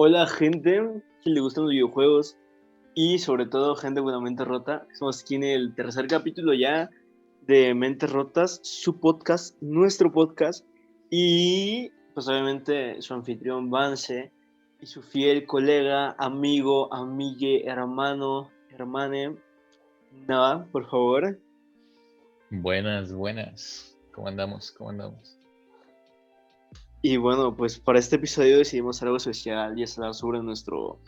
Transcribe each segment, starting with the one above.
Hola gente que le gustan los videojuegos y sobre todo gente con la mente rota. Estamos aquí en el tercer capítulo ya de Mentes Rotas, su podcast, nuestro podcast. Y pues obviamente su anfitrión Vance y su fiel colega, amigo, amigue, hermano, hermane. Nada, por favor. Buenas, buenas. ¿Cómo andamos? ¿Cómo andamos? Y bueno, pues para este episodio decidimos algo especial y es hablar sobre nuestro,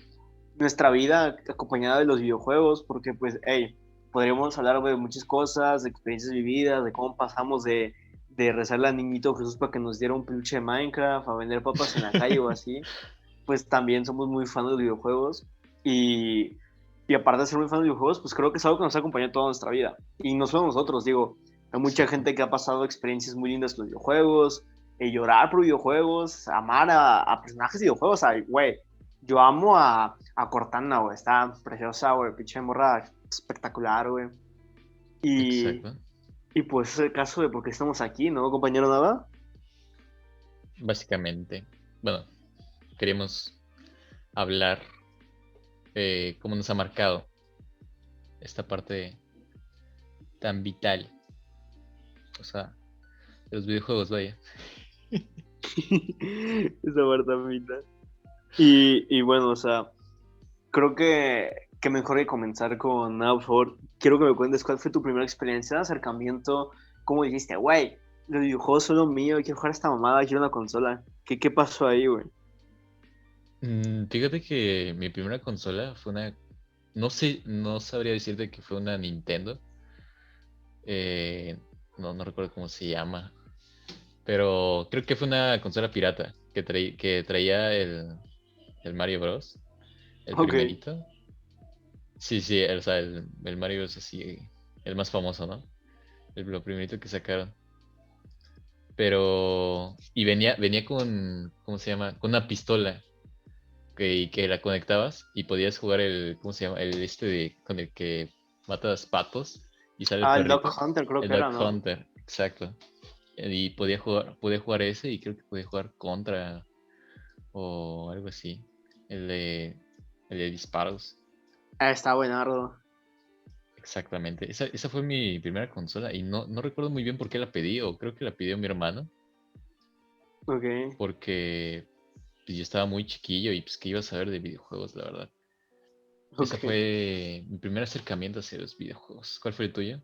nuestra vida acompañada de los videojuegos, porque pues, hey, podríamos hablar de muchas cosas, de experiencias vividas, de cómo pasamos de, de rezarle al niñito Jesús para que nos diera un peluche de Minecraft, a vender papas en la calle o así. Pues también somos muy fans de los videojuegos y, y aparte de ser muy fans de videojuegos, pues creo que es algo que nos ha acompañado toda nuestra vida. Y no solo nosotros, digo, hay mucha gente que ha pasado experiencias muy lindas con los videojuegos, llorar por videojuegos, amar a, personajes de videojuegos. güey, yo amo a, a Cortana, güey. Está preciosa, güey. Pinche morra espectacular, güey. Y, y pues es el caso de por qué estamos aquí, ¿no, compañero Nava? Básicamente. Bueno, queríamos hablar eh, cómo nos ha marcado esta parte tan vital. O sea, de los videojuegos, vaya. Esa Marta Y, y bueno, o sea, creo que, que mejor que comenzar con favor. Quiero que me cuentes cuál fue tu primera experiencia de acercamiento. ¿Cómo dijiste, güey, los videojuegos son lo mío, quiero jugar a esta mamada, quiero una consola? ¿Qué, qué pasó ahí, güey? Mm, fíjate que mi primera consola fue una. No sé, no sabría decirte que fue una Nintendo. Eh, no, no recuerdo cómo se llama. Pero creo que fue una consola pirata que, que traía el, el, Mario Bros. El primerito. Sí, sí, el, o sea, el, Mario es así, el más famoso, ¿no? El, lo primerito que sacaron. Pero. Y venía, venía con. ¿Cómo se llama? Con una pistola. Que, que la conectabas y podías jugar el. ¿Cómo se llama? El este de, con el que matas patos y sale Ah, el Dog Hunter, creo que era, ¿no? Hunter, exacto. Y podía jugar, podía jugar ese y creo que podía jugar contra o algo así. El de, el de disparos. Ah, está buenardo. Exactamente. Esa, esa, fue mi primera consola y no, no recuerdo muy bien por qué la pedí, o creo que la pidió mi hermano. Ok. Porque pues, yo estaba muy chiquillo y pues que iba a saber de videojuegos, la verdad. Ese fue mi primer acercamiento hacia los videojuegos. ¿Cuál fue el tuyo?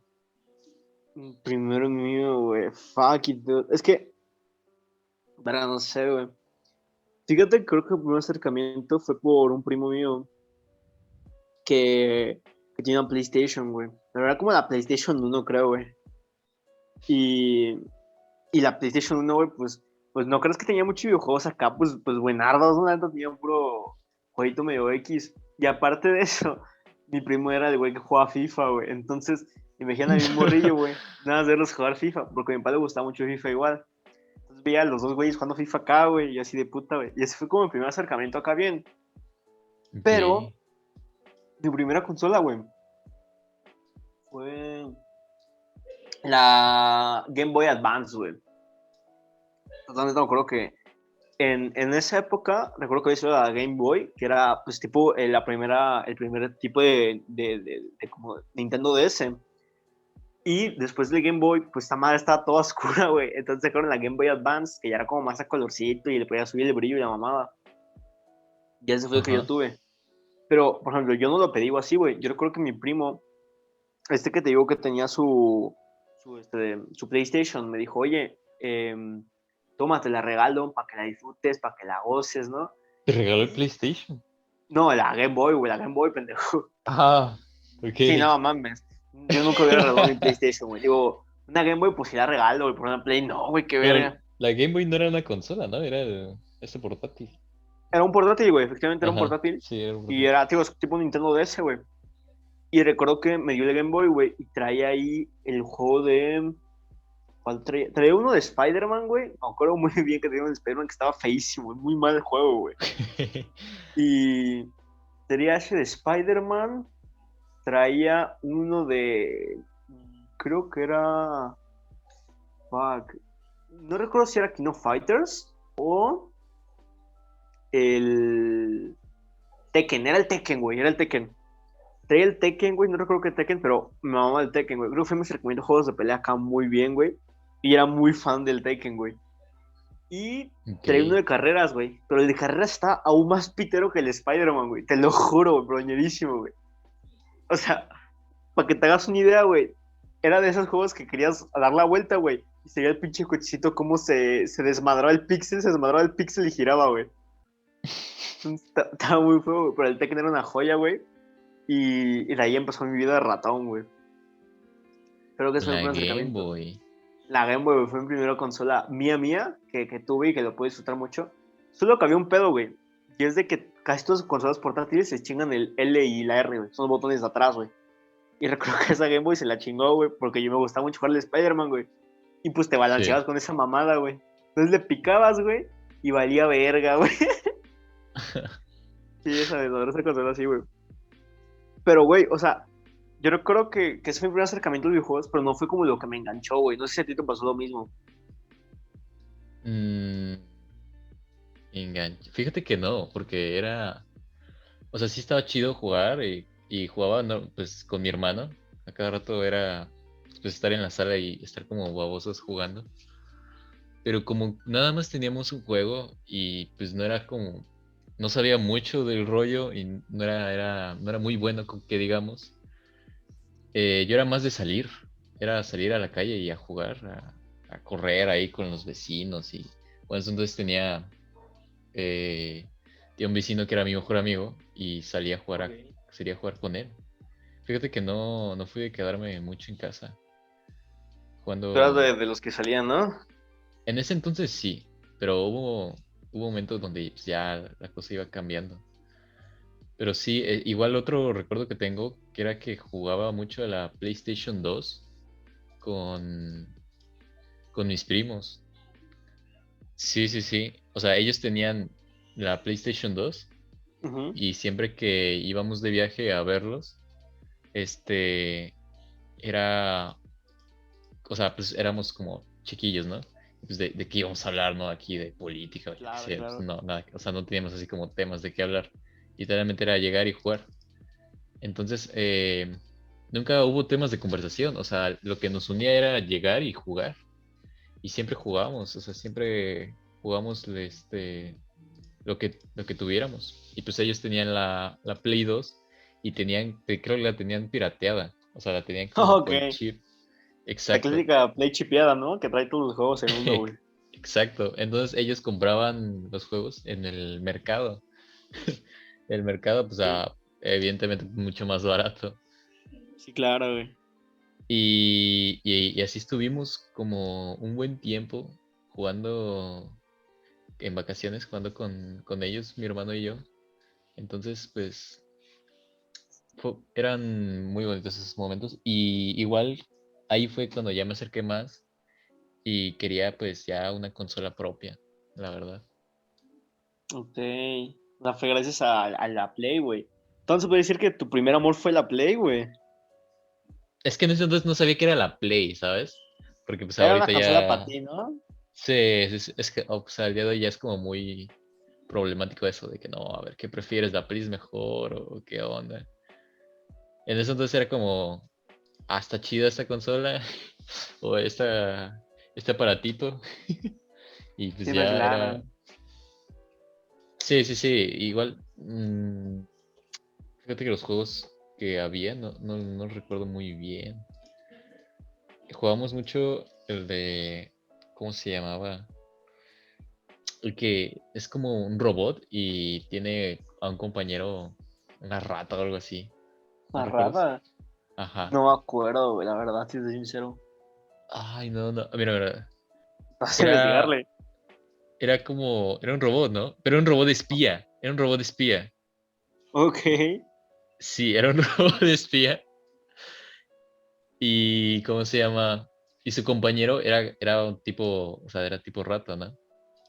Primero mío, güey. Fuck it, dude. Es que. Para no sé, güey. Fíjate, creo que el primer acercamiento fue por un primo mío que, que tiene una PlayStation, güey. La verdad, como la PlayStation 1, creo, güey. Y, y la PlayStation 1, güey, pues, pues no crees que tenía muchos videojuegos acá, pues, pues buenardos, ¿no? Tenía un puro jueguito medio X. Y aparte de eso, mi primo era el güey que jugaba FIFA, güey. Entonces, Imagínate a mi morrillo, güey. Nada más verlos jugar FIFA, porque a mi padre le gustaba mucho FIFA igual. Entonces veía a los dos güeyes jugando FIFA acá, güey, y así de puta, güey. Y ese fue como mi primer acercamiento acá bien. Pero, mi primera consola, güey, fue la Game Boy Advance, güey. Totalmente me acuerdo que en, en, esa época, recuerdo que había la Game Boy, que era pues tipo eh, la primera, el primer tipo de, de, de, de como Nintendo DS. Y después del Game Boy, pues esta madre estaba toda oscura, güey. Entonces sacaron la Game Boy Advance, que ya era como más a colorcito y le podía subir el brillo y la mamada. Y ese fue el que yo tuve. Pero, por ejemplo, yo no lo pedí así, güey. Yo recuerdo que mi primo, este que te digo que tenía su, su, este, su PlayStation, me dijo, oye, eh, toma, te la regalo para que la disfrutes, para que la goces, ¿no? ¿Te regaló el PlayStation? No, la Game Boy, güey, la Game Boy, pendejo. Ah, ok. Sí, no, mames. Yo nunca hubiera regalado mi PlayStation, güey. Digo, una Game Boy, pues si la regalo, güey, por una Play, no, güey, qué verga. La Game Boy no era una consola, ¿no? Era ese portátil. Era un portátil, güey, efectivamente era un portátil. Sí, era un portátil. Y era, tipo, tipo Nintendo DS, güey. Y recuerdo que me dio el Game Boy, güey, y traía ahí el juego de. ¿Cuál traía? Traía uno de Spider-Man, güey. Me acuerdo muy bien que tenía uno de Spider-Man que estaba feísimo, muy mal el juego, güey. y. Tenía ese de Spider-Man traía uno de. Creo que era. Fuck. No recuerdo si era Kino Fighters o. El. Tekken, era el Tekken, güey, era el Tekken. Traía el Tekken, güey, no recuerdo qué Tekken, pero me mamaba el Tekken, güey. Creo que acercamiento a juegos de pelea acá muy bien, güey. Y era muy fan del Tekken, güey. Y traía uno de carreras, güey. Pero el de carreras está aún más pitero que el Spider-Man, güey. Te lo juro, broñerísimo, güey. O sea, para que te hagas una idea, güey. Era de esos juegos que querías dar la vuelta, güey. Y sería el pinche cochecito cómo se, se desmadraba el pixel, se desmadraba el pixel y giraba, güey. Estaba muy feo, güey. Pero el Tekken era una joya, güey. Y, de ahí empezó mi vida de ratón, güey. Creo que eso fue un Game Boy. La Game Boy fue mi primera consola mía, mía, que, que, tuve y que lo pude disfrutar mucho. Solo que había un pedo, güey. Y es de que casi todas las consolas portátiles se chingan el L y la R, güey. Son los botones de atrás, güey. Y recuerdo que esa Game Boy se la chingó, güey, porque yo me gustaba mucho jugar al Spider-Man, güey. Y pues te balanceabas con esa mamada, güey. Entonces le picabas, güey, y valía verga, güey. sí, esa de esa consola así, güey. Pero, güey, o sea, yo recuerdo que, que ese fue mi primer acercamiento a los videojuegos, pero no fue como lo que me enganchó, güey. No sé si a ti te pasó lo mismo. Mm, engancho. Fíjate que no, porque era. O sea, sí estaba chido jugar y, jugaba pues con mi hermano. A cada rato era pues, estar en la sala y estar como babosos jugando. Pero como nada más teníamos un juego y pues no era como no sabía mucho del rollo y no era, era, no era muy bueno con que digamos. Eh, yo era más de salir, era salir a la calle y a jugar, a, correr ahí con los vecinos y bueno, entonces tenía, eh, un vecino que era mi mejor amigo y salía a jugar, a, a jugar con él. Fíjate que no, no fui de quedarme mucho en casa. Cuando... Tú eras de, de los que salían, ¿no? En ese entonces sí, pero hubo hubo momentos donde ya la cosa iba cambiando. Pero sí, eh, igual otro recuerdo que tengo, que era que jugaba mucho a la PlayStation 2 con, con mis primos. Sí, sí, sí. O sea, ellos tenían la PlayStation 2 y siempre que íbamos de viaje a verlos, este, era, o sea, pues éramos como chiquillos, ¿no? pues de, qué íbamos a hablar, ¿no? Aquí de política, pues, no, nada, o sea, no teníamos así como temas de qué hablar. Literalmente era llegar y jugar. Entonces, eh, nunca hubo temas de conversación, o sea, lo que nos unía era llegar y jugar. Y siempre jugábamos, o sea, siempre jugamos este, lo, que, lo que tuviéramos. Y pues ellos tenían la, la Play 2 y tenían, creo que la tenían pirateada, o sea, la tenían como chip. Exacto. La clásica Play chipeada, ¿no? Que trae todos los juegos en uno, güey. Exacto. Entonces ellos compraban los juegos en el mercado. el mercado, pues, evidentemente mucho más barato. Sí, claro, güey. Y, así estuvimos como un buen tiempo jugando en vacaciones, jugando con, con ellos, mi hermano y yo. Entonces, pues, eran muy bonitos esos momentos. Y igual ahí fue cuando ya me acerqué más y quería pues ya una consola propia, la verdad. Ok. La fue gracias a, la Play, güey. Entonces puede decir que tu primer amor fue la Play, güey. Es que en ese entonces no sabía que era la Play, ¿sabes? Porque pues era ahorita ya... para ti, ¿no? Sí, es, que o sea, el día de hoy ya es como muy problemático eso de que no, a ver, ¿qué prefieres? ¿La Play es mejor o qué onda? En ese entonces era como, hasta chida esta consola o esta, este aparatito. y pues ya era... Sí, sí, sí, igual. Mmm, fíjate que los juegos que había, no, no, recuerdo muy bien. Jugábamos mucho el de. ¿Cómo se llamaba? El que es como un robot y tiene a un compañero, una rata o algo así. ¿Una rata? Ajá. No me acuerdo, la verdad, si soy sincero. Ay, no, no. Mira, mira. Vas a investigarle. Era como. Era un robot, ¿no? Pero era un robot de espía. Era un robot de espía. Ok. Sí, era un robot de espía. Y. ¿Cómo se llama? Y su compañero era, era un tipo. O sea, era tipo rata, ¿no?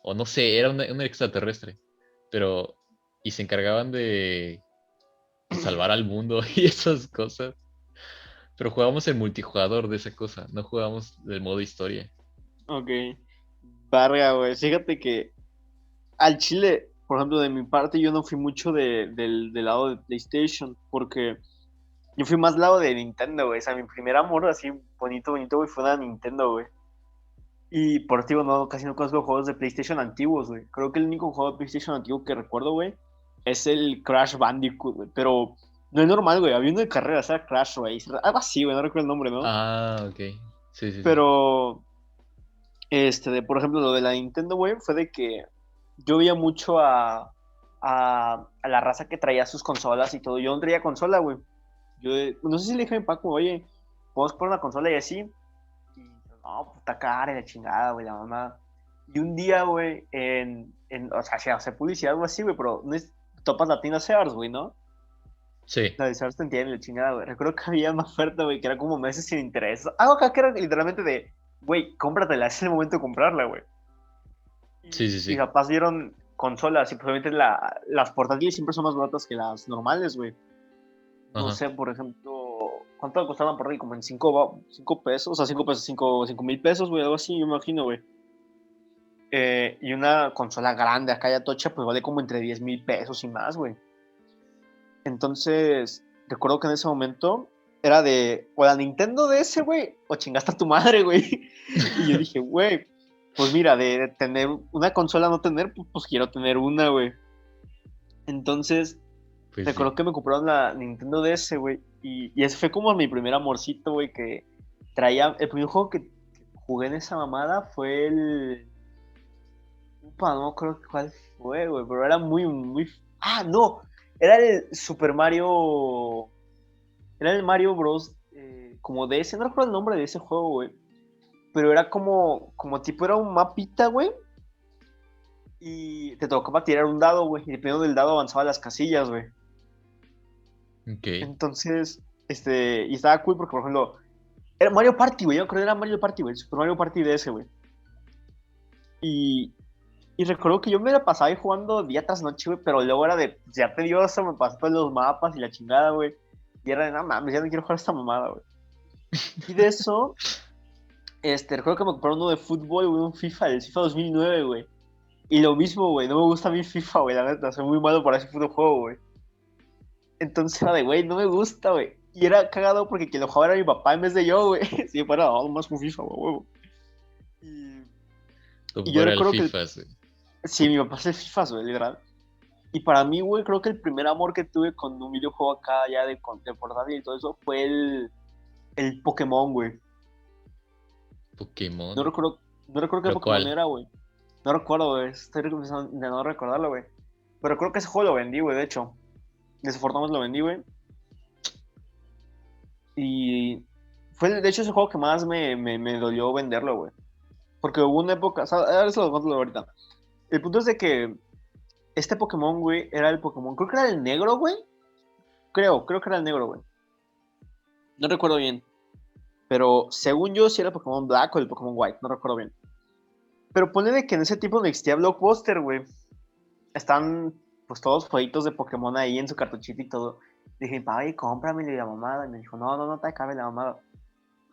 O no sé, era un, un extraterrestre. Pero. Y se encargaban de salvar al mundo y esas cosas. Pero jugábamos el multijugador de esa cosa, no jugábamos el modo historia. Ok. Varga, güey. Fíjate que al chile, por ejemplo, de mi parte, yo no fui mucho de, del, del lado de PlayStation, porque yo fui más lado de Nintendo, güey. O sea, mi primer amor así bonito, bonito, güey, fue una Nintendo, güey. Y por digo, no, casi no conozco juegos de PlayStation antiguos, güey. Creo que el único juego de PlayStation antiguo que recuerdo, güey, es el Crash Bandicoot, güey. Pero no es normal, güey. Había uno de carreras, era Crash Racer. Algo así, güey, no recuerdo el nombre, ¿no? Ah, ok. Sí, sí. Pero, este, de, por ejemplo, lo de la Nintendo, güey, fue de que yo veía mucho a, a, a la raza que traía sus consolas y todo. Yo no traía consola, güey. Yo, no sé si le dije a mi Paco, oye, podemos poner una consola y así. Y no, puta cara y la chingada, güey, la mamá. Y un día, güey, en, en, o sea, se hace publicidad algo así, güey, pero no es, topas la tienda Sears, güey, ¿no? Sí. La de Sears te entiende, la chingada, güey. Recuerdo que había una oferta, güey, que era como meses sin interés. Algo acá que era literalmente de, güey, cómpratela, es el momento de comprarla, güey. Y, Sí, sí, sí. Y capaz dieron consolas y probablemente la, las portátiles siempre son más baratas que las normales, güey. No Ajá. sé, por ejemplo, ¿cuánto costaban por ahí? Como en 5 pesos, o sea, 5 pesos, 5 mil pesos, güey, algo así, yo me imagino, güey. Eh, y una consola grande acá ya tocha, pues vale como entre 10 mil pesos y más, güey. Entonces, recuerdo que en ese momento era de, o la Nintendo DS, güey, o chingaste a tu madre, güey. y yo dije, güey, pues mira, de, tener una consola no tener, pues, pues quiero tener una, güey. Entonces, Pues Recuerdo sí. que me compraron la Nintendo DS, güey. Y, y ese fue como mi primer amorcito, güey, que traía... El primer juego que jugué en esa mamada fue el... Upa, no creo cuál fue, güey, pero era muy, muy... Ah, no, era el Super Mario... Era el Mario Bros. eh, como DS, no recuerdo el nombre de ese juego, güey. Pero era como, como tipo, era un mapita, güey. Y te tocaba tirar un dado, güey. Y dependiendo del dado avanzaba las casillas, güey. Ok. Entonces, este, y estaba cool porque, por ejemplo, era Mario Party, güey. Yo creo que era Mario Party, güey. Super Mario Party de ese, güey. Y, y recuerdo que yo me la pasaba ahí jugando día tras noche, güey. Pero luego era de, pues, ya tedioso, me pasé todos los mapas y la chingada, güey. Y era de, no mames, ya no quiero jugar esta mamada, güey. Y de eso, este, recuerdo que me compraron uno de fútbol, güey, un FIFA, el FIFA 2009, güey. Y lo mismo, güey, no me gusta a mí FIFA, güey, la neta, soy muy malo para ese puto juego, güey. Entonces era de, güey, no me gusta, güey. Y era cagado porque quien lo jugaba era mi papá en vez de yo, güey. Si fuera, no, más con FIFA, güey, huevo. Y yo el recuerdo que- sí. sí, mi papá es el FIFA, güey, literal. Y para mí, güey, creo que el primer amor que tuve con un videojuego acá, ya de, de portátil y todo eso, fue el, el Pokémon, güey. Pokémon. No recuerdo, no recuerdo qué ¿Pero Pokémon cuál? era, güey. No recuerdo, güey. Estoy pensando de no recordarlo, güey. Pero creo que ese juego lo vendí, güey, de hecho. Desafortunadamente lo vendí, güey. Y fue, de hecho, ese juego que más me, me, me dolió venderlo, güey. Porque hubo una época, o sea, ahora se lo cuento ahorita. El punto es de que este Pokémon, güey, era el Pokémon, creo que era el negro, güey. Creo, creo que era el negro, güey. No recuerdo bien. Pero según yo, sí era el Pokémon Black o el Pokémon White, no recuerdo bien. Pero ponle de que en ese tiempo no existía Blockbuster, güey. Están, pues, todos jueguitos de Pokémon ahí en su cartuchito y todo. Dije, ay, cómprame la mamada. Y me dijo, no, no, no te acabe la mamada.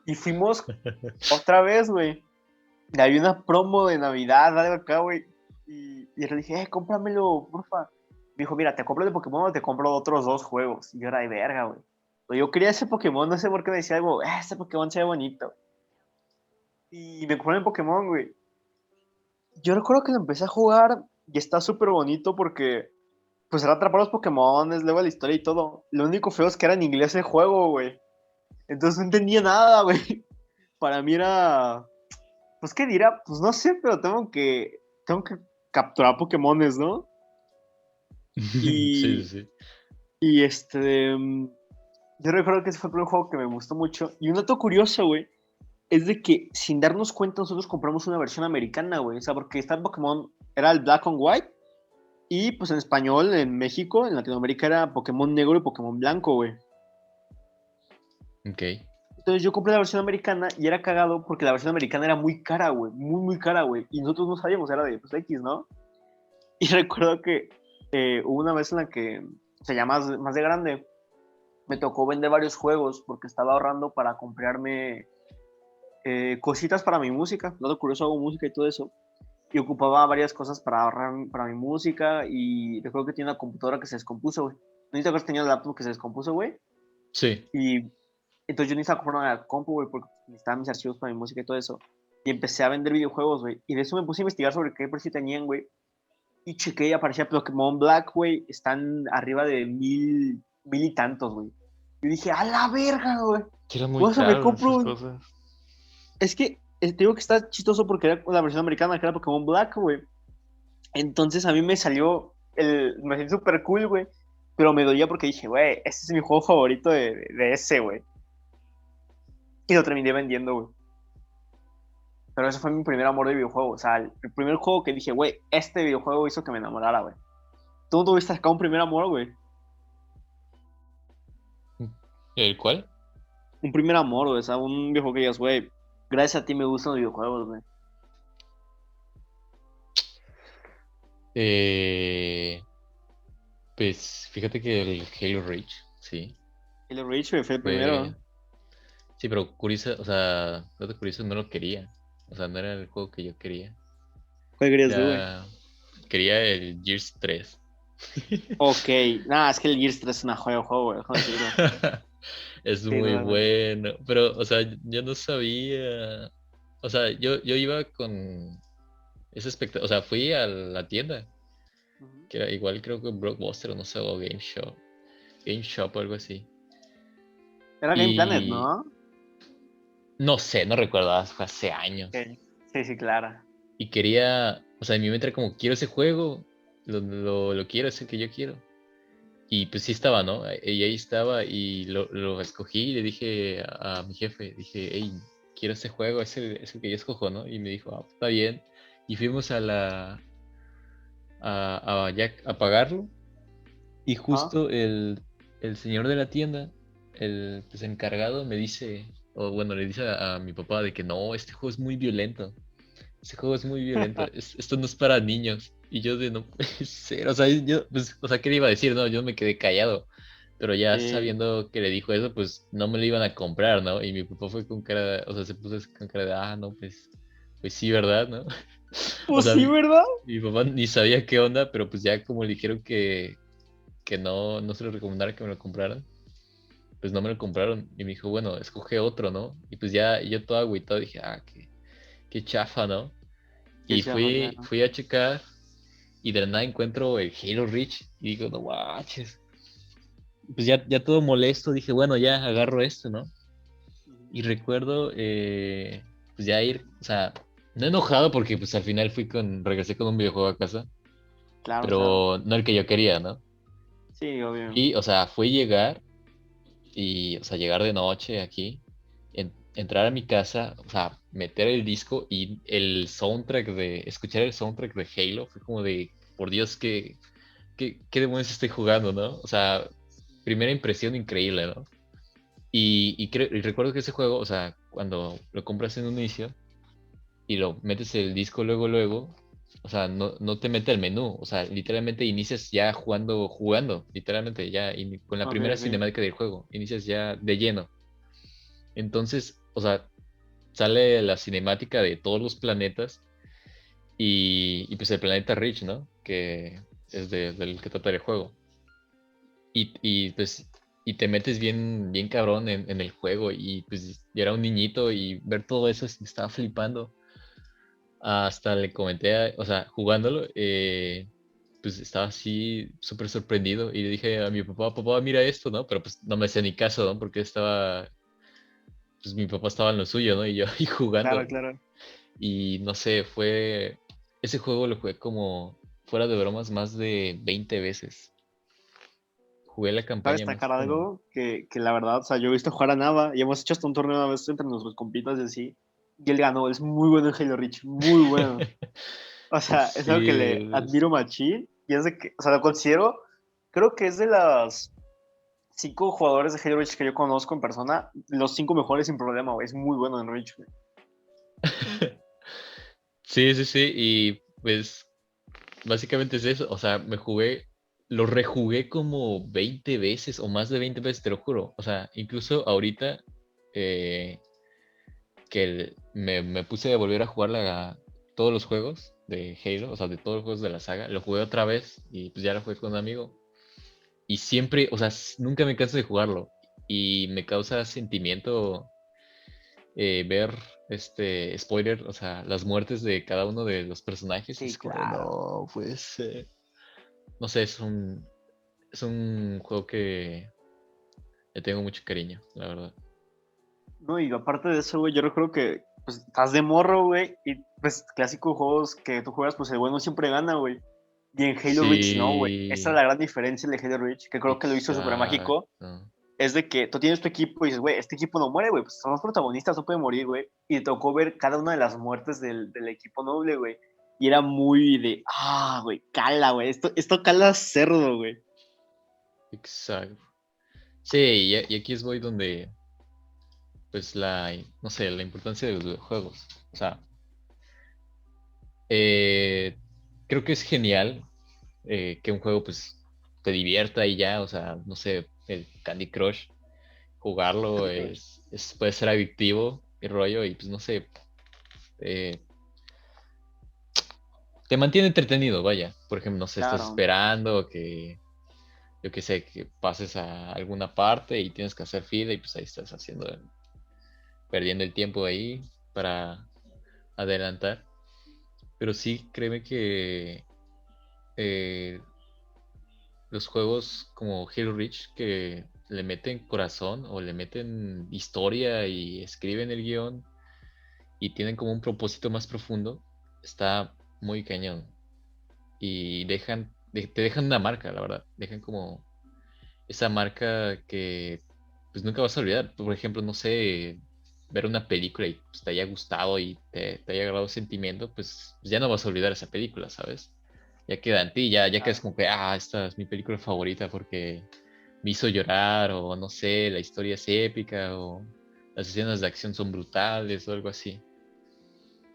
Y fuimos otra vez, güey. Y había una promo de Navidad, algo acá, güey. Y, y le dije, eh, cómpramelo, porfa. Me dijo, mira, te compro de Pokémon o te compro otros dos juegos. Y yo era de verga, güey. Yo quería ese Pokémon, no sé por qué me decía algo, eh, este Pokémon se ve bonito. Y me compré el Pokémon, güey. Yo recuerdo que lo empecé a jugar y está súper bonito porque, pues era atrapar los Pokémon, luego la historia y todo. Lo único feo es que era en inglés el juego, güey. Entonces no entendía nada, güey. Para mí era, pues qué dirá, pues no sé, pero tengo que, tengo que capturar Pokémones, ¿no? Y- sí, sí, sí. Y este. Yo recuerdo que ese fue el primer juego que me gustó mucho. Y un dato curioso, güey, es de que sin darnos cuenta nosotros compramos una versión americana, güey. O sea, porque está Pokémon, era el Black and White. Y pues en español, en México, en Latinoamérica, era Pokémon negro y Pokémon blanco, güey. Ok. Entonces yo compré la versión americana y era cagado porque la versión americana era muy cara, güey. Muy, muy cara, güey. Y nosotros no sabíamos, era de pues X, ¿no? Y recuerdo que eh, hubo una vez en la que, o sea, ya más, más de grande, me tocó vender varios juegos porque estaba ahorrando para comprarme eh, cositas para mi música. Dato curioso, hago música y todo eso. y ocupaba varias cosas para ahorrar para mi música y recuerdo que tenía una computadora que se descompuso, güey. ¿No te acuerdas tenía un laptop que se descompuso, güey? Sí. Y entonces yo necesitaba comprar una compu, güey, porque necesitaba mis archivos para mi música y todo eso. Y empecé a vender videojuegos, güey. Y de eso me puse a investigar sobre qué precio tenían, güey. Y chequé y aparecía Pokémon Black, güey. Están arriba de mil, mil y tantos, güey. Y dije, a la verga, güey. Era muy caro me compro Es que eh, te digo que está chistoso porque era la versión americana, que era Pokémon Black, güey. Entonces a mí me salió el. Me sentí súper cool, güey. Pero me dolía porque dije, güey, este es mi juego favorito de, de ese, güey. Y lo terminé vendiendo, güey. Pero ese fue mi primer amor de videojuego. O sea, el, primer juego que dije, güey, este videojuego hizo que me enamorara, güey. ¿Tú no tuviste acá un primer amor, güey? ¿El cuál? Un primer amor, güey. O sea, un videojuego que digas, güey, gracias a ti me gustan los videojuegos, güey. Eh, pues fíjate que el Halo Reach, sí. Halo Reach fue el primero. Sí, pero curioso, o sea, curioso no lo quería. O sea, no era el juego que yo quería. ¿Cuál querías tú, güey? Quería el Gears 3. ok, nada, es que el Gears 3 es una joya de juego, güey. es muy bueno. Pero, o sea, yo no sabía. O sea, yo, yo iba con ese expectativa. O sea, fui a la tienda. Que era igual, creo que Blockbuster o no sé, o Game Shop. Game Shop o algo así. Era Game Planet, ¿no? No sé, no recuerdo, fue hace años. Sí, sí, claro. Y quería, o sea, en mi mente era como, quiero ese juego, lo, lo, quiero, es el que yo quiero. Y pues sí estaba, ¿no? Y ahí estaba y lo, lo escogí y le dije a, mi jefe, dije, hey, quiero ese juego, es el, es el que yo escojo, ¿no? Y me dijo, ah, está bien. Y fuimos a la, a, a, a pagarlo. Y justo el, el, señor de la tienda, el pues, encargado, me dice, o bueno, le dice a, mi papá de que no, este juego es muy violento. Este juego es muy violento. esto no es para niños. Y yo de no puede ser. O sea, yo, pues, o sea, ¿qué le iba a decir? No, yo me quedé callado. Pero ya sabiendo que le dijo eso, pues no me lo iban a comprar, ¿no? Y mi papá fue con cara, o sea, se puso con cara de, ah, no, pues, pues sí, ¿verdad? ¿No? Pues sí, ¿verdad? Mi papá ni sabía qué onda, pero pues ya como le dijeron que, que no, no se le recomendara que me lo compraran, pues no me lo compraron. Y me dijo, bueno, escoge otro, ¿no? Y pues ya yo todo agüitado dije, ah, qué, qué chafa, ¿no? y fui, fui a checar y de nada encuentro el Halo Reach y digo, no guaches. Pues ya, ya todo molesto, dije, bueno, ya agarro esto, ¿no? Y recuerdo, eh, pues ya ir, o sea, no enojado porque pues al final fui con, regresé con un videojuego a casa. Claro. Pero no el que yo quería, ¿no? Sí, obvio. Y, o sea, fui llegar y, o sea, llegar de noche aquí, entrar a mi casa, o sea, meter el disco y el soundtrack de, escuchar el soundtrack de Halo, fue como de, por Dios, ¿qué, qué, qué demonios estoy jugando, no? O sea, primera impresión increíble, ¿no? Y, y, y recuerdo que ese juego, o sea, cuando lo compras en un inicio y lo metes el disco luego, luego, o sea, no, no, te mete al menú, o sea, literalmente inicias ya jugando, jugando, literalmente ya con la primera cinemática del juego, inicias ya de lleno. Entonces, o sea, sale la cinemática de todos los planetas y, y pues el planeta Rich, ¿no? Que es del que trata el juego. Y, y, pues y te metes bien, bien cabrón en, en el juego y pues yo era un niñito y ver todo eso me estaba flipando hasta le comenté, o sea, jugándolo, eh, pues estaba así súper sorprendido y le dije a mi papá, papá, mira esto, ¿no? Pero pues no me hacía ni caso, ¿no? Porque estaba, pues mi papá estaba en lo suyo, ¿no? Y yo ahí jugando. Claro, claro. Y no sé, fue, ese juego lo jugué como, fuera de bromas, más de 20 veces. Jugué la campaña. Para destacar algo que, que, la verdad, o sea, yo he visto jugar a Nava y hemos hecho hasta un torneo una vez entre nuestros compitas y así y él ganó. Es muy bueno en Halo Reach, muy bueno. O sea, es algo que le admiro machín. Y es de que, o sea, lo considero, creo que es de las cinco jugadores de Halo Reach que yo conozco en persona, los cinco mejores sin problema. Es muy bueno en Reach, sí, sí, sí. Y pues, básicamente es eso. O sea, me jugué, lo rejugué como 20 veces o más de 20 veces, te lo juro. O sea, incluso ahorita, eh, que me, me, puse a volver a jugar todos los juegos, de Halo, o sea, de todos los juegos de la saga. Lo jugué otra vez y pues ya lo jugué con un amigo. Y siempre, o sea, nunca me canso de jugarlo. Y me causa sentimiento eh, ver, este, spoiler, o sea, las muertes de cada uno de los personajes. Sí, es como, claro. no, pues, no sé, es un, es un juego que le tengo mucho cariño, la verdad. No, y aparte de eso, güey, yo recuerdo que pues estás de morro, güey, y pues clásicos juegos que tú juegas, pues el bueno siempre gana, güey. Y en Halo Reach no, güey. Esa es la gran diferencia de Halo Reach, que creo que lo hizo súper mágico. Es de que tú tienes tu equipo y dices, güey, este equipo no muere, güey, pues son los protagonistas, no pueden morir, güey. Y te tocó ver cada una de las muertes del, del equipo noble, güey. Y era muy de, ah, güey, cala, güey. Esto, esto cala cerdo, güey. Exacto. Sí, y, y aquí es voy donde pues la, no sé, la importancia de los videojuegos. O sea, eh, creo que es genial eh, que un juego pues te divierta y ya, o sea, no sé, el Candy Crush, jugarlo es, puede ser adictivo y rollo y pues no sé, eh, te mantiene entretenido, vaya. Por ejemplo, no sé, estás esperando que, yo que sé, que pases a alguna parte y tienes que hacer fila y pues ahí estás haciendo perdiendo el tiempo ahí para adelantar. Pero sí, créeme que eh, los juegos como Hero Reach que le meten corazón o le meten historia y escriben el guion y tienen como un propósito más profundo, está muy cañón. Y dejan, te dejan una marca, la verdad. Dejan como esa marca que pues nunca vas a olvidar. Por ejemplo, no sé, ver una película y pues, te haya gustado y te, haya agarrado sentimiento, pues, pues, ya no vas a olvidar esa película, ¿sabes? Ya queda en ti, ya, ya que es como que, ah, esta es mi película favorita porque me hizo llorar, o no sé, la historia es épica, o las escenas de acción son brutales, o algo así.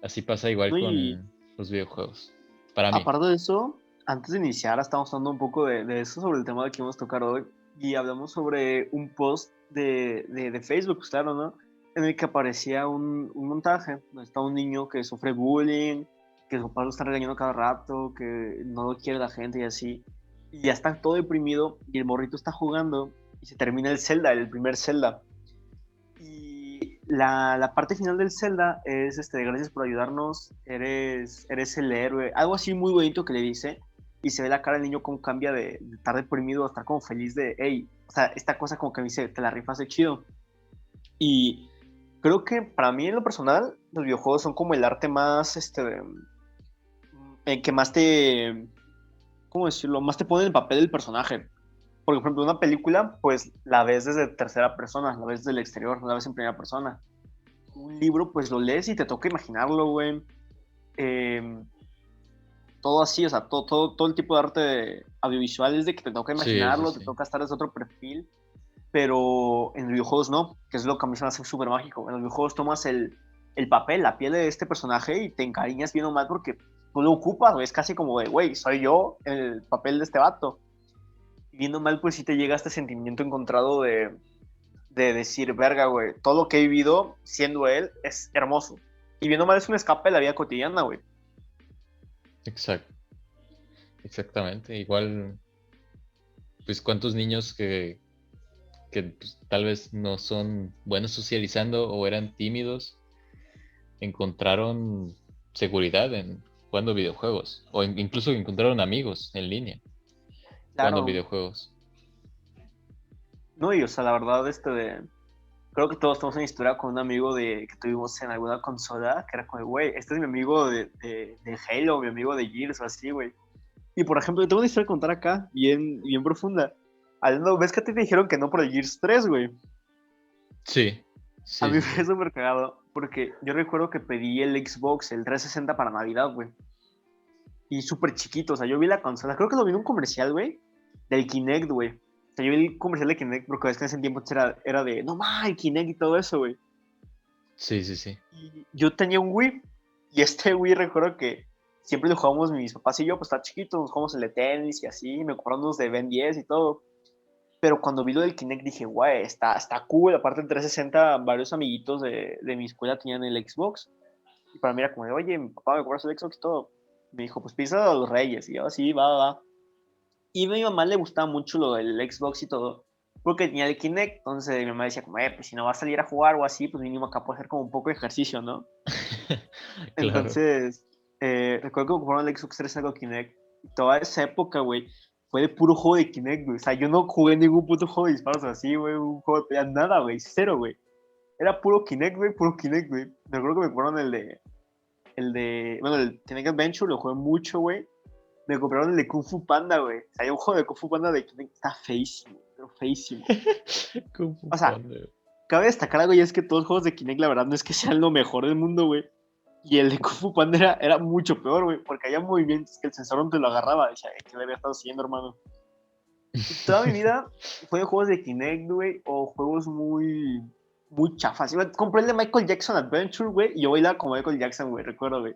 Así pasa igual con los videojuegos. Para mí. Aparte de eso, antes de iniciar, estamos hablando un poco de, de eso sobre el tema que vamos a tocar hoy, y hablamos sobre un post de, de, de Facebook, pues, claro, ¿no? En el que aparecía un, un montaje está un niño que sufre bullying, que su padre lo está regañando cada rato, que no lo quiere la gente y así. Y ya está todo deprimido y el morrito está jugando y se termina el Zelda, el primer Zelda. Y la, la parte final del Zelda es, este, gracias por ayudarnos, eres, eres el héroe. Algo así muy bonito que le dice. Y se ve la cara del niño como cambia de, de estar deprimido a estar como feliz de, hey, o sea, esta cosa como que me dice, te la rifas de chido. Y creo que para mí en lo personal, los videojuegos son como el arte más, este, el que más te, ¿cómo decirlo? Más te pone en el papel del personaje. Por ejemplo, una película, pues la ves desde tercera persona, la ves desde el exterior, la ves en primera persona. Un libro, pues lo lees y te toca imaginarlo, güey. Em, todo así, o sea, todo, todo, todo el tipo de arte audiovisual es de que te toca imaginarlo, te toca estar desde otro perfil pero en los videojuegos no, que es lo que a mí se me hace súper mágico. En los videojuegos tomas el, el, papel, la piel de este personaje y te encariñas bien o mal porque tú lo ocupas, es casi como de, güey, soy yo el papel de este vato. Y viendo mal, pues sí te llega este sentimiento encontrado de, de decir, verga, güey, todo lo que he vivido siendo él es hermoso. Y viendo mal es un escape de la vida cotidiana, güey. Exacto. Exactamente. Igual, pues cuántos niños que, que pues, tal vez no son buenos socializando o eran tímidos, encontraron seguridad en jugando videojuegos o incluso encontraron amigos en línea jugando videojuegos. No, y o sea, la verdad, este de... Creo que todos tenemos una historia con un amigo de que tuvimos en alguna consola, que era como, güey, este es mi amigo de, de, de Halo, mi amigo de Gears o así, güey. Y por ejemplo, yo tengo una historia que contar acá, bien, bien profunda. ¿Ves que te dijeron que no por el Gears 3, güey? Sí. A mí me fue súper cagado, porque yo recuerdo que pedí el Xbox, el 360 para Navidad, güey. Y súper chiquito, o sea, yo vi la consola, creo que lo vi en un comercial, güey, del Kinect, güey. O sea, yo vi el comercial de Kinect porque es que en ese tiempo era, era de, no mames, Kinect y todo eso, güey. Sí, sí, sí. Y yo tenía un Wii, y este Wii recuerdo que siempre lo jugábamos mis papás y yo, pues está chiquito, nos jugamos el de tenis y así, me compraron unos de Ben 10 y todo. Pero cuando vi lo del Kinect dije, güey, está, está cool. Aparte del 360, varios amiguitos de, de mi escuela tenían el Xbox. Y para mí era como de, oye, mi papá me compras el Xbox y todo. Me dijo, pues písalo a los reyes. Y yo, sí, va, va, va. Y a mi mamá le gustaba mucho lo del Xbox y todo, porque tenía el Kinect. Entonces mi mamá decía, como, eh, pues si no vas a salir a jugar o así, pues mínimo acá puede hacer como un poco de ejercicio, ¿no? Entonces, eh, recuerdo que compraron el Xbox 3 algo Kinect. Y toda esa época, güey, fue de puro juego de Kinect, güey. O sea, yo no jugué ningún puto juego de disparos así, güey, un juego de nada, güey, cero, güey. Era puro Kinect, güey, puro Kinect, güey. Me acuerdo que me compraron el de. El de. Bueno, el Kinect Adventure lo jugué mucho, güey. Me compraron el de Kung Fu Panda, güey. O sea, hay un juego de Kung Fu Panda de Kinect. Está feísimo, pero feísimo. Kung Fu o sea, Panda. cabe destacar algo y es que todos los juegos de Kinect, la verdad, no es que sean lo mejor del mundo, güey. Y el de Kung Fu Panda era, era mucho peor, güey, porque había movimientos que el sensor no te lo agarraba. Decía, ¿qué le había estado haciendo, hermano? Toda mi vida fue juegos de Kinect, güey, o juegos muy muy chafas. Compré el de Michael Jackson Adventure, güey, y yo bailaba como Michael Jackson, güey, recuerdo, güey.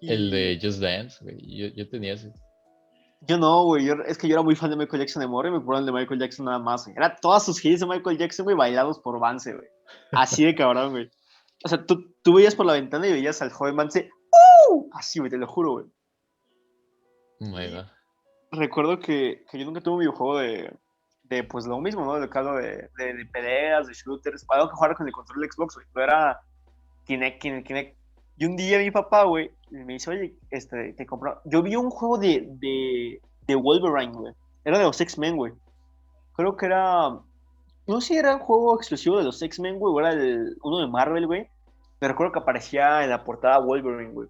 El de Just Dance, güey, yo, yo, tenía ese. Yo no, güey, es que yo era muy fan de Michael Jackson de morro y me compraron el de Michael Jackson nada más, güey. Era todas sus hits de Michael Jackson, güey, bailados por Vance, güey. Así de cabrón, güey. O sea, tú, tú veías por la ventana y veías al joven Vance, ¡Uh! Así, güey, te lo juro, güey. Oh Recuerdo que, que yo nunca tuve un videojuego de, de pues lo mismo, ¿no? De caso de, de, peleas, de shooters, algo que jugar con el control de Xbox, güey. Pero era Kinect, Kinect, Kinect. Y un día mi papá, güey, me dice, oye, este, te compró. Yo vi un juego de, de, de Wolverine, güey. Era de los X-Men, güey. Creo que era. No sé si era un juego exclusivo de los X-Men, güey, o era el, uno de Marvel, güey. Pero recuerdo que aparecía en la portada Wolverine, güey.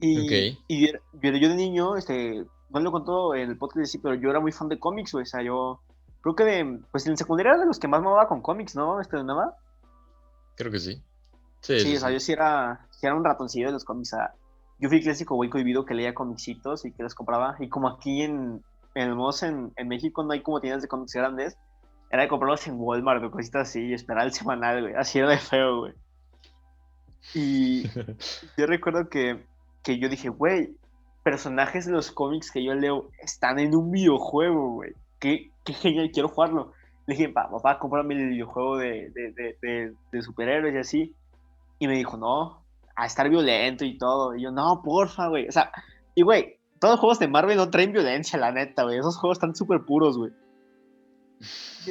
Y, y yo de niño, este, no lo contó en el podcast, sí, pero yo era muy fan de cómics, güey. O sea, yo creo que de, pues en secundaria era de los que más me mamaba con cómics, ¿no? Este de nada. Creo que sí. Sí, sí, o sea, yo sí era, era un ratoncillo de los cómics. O sea, yo fui clásico güey cohibido que leía comicsitos y que los compraba. Y como aquí en, en el en, en, México no hay como tiendas de cómics grandes, era de comprarlos en Walmart o cositas así y esperar el semanal, güey. Así era de feo, güey. Y yo recuerdo que, que yo dije, güey, personajes de los cómics que yo leo están en un videojuego, güey. Qué, qué genial, quiero jugarlo. Le dije, papá, papá, cómprame el videojuego de, de, de, superhéroes y así. Y me dijo, no, a estar violento y todo. Y yo, no, porfa, güey. O sea, y güey, todos los juegos de Marvel no traen violencia, la neta, güey. Esos juegos están súper puros, güey. Y,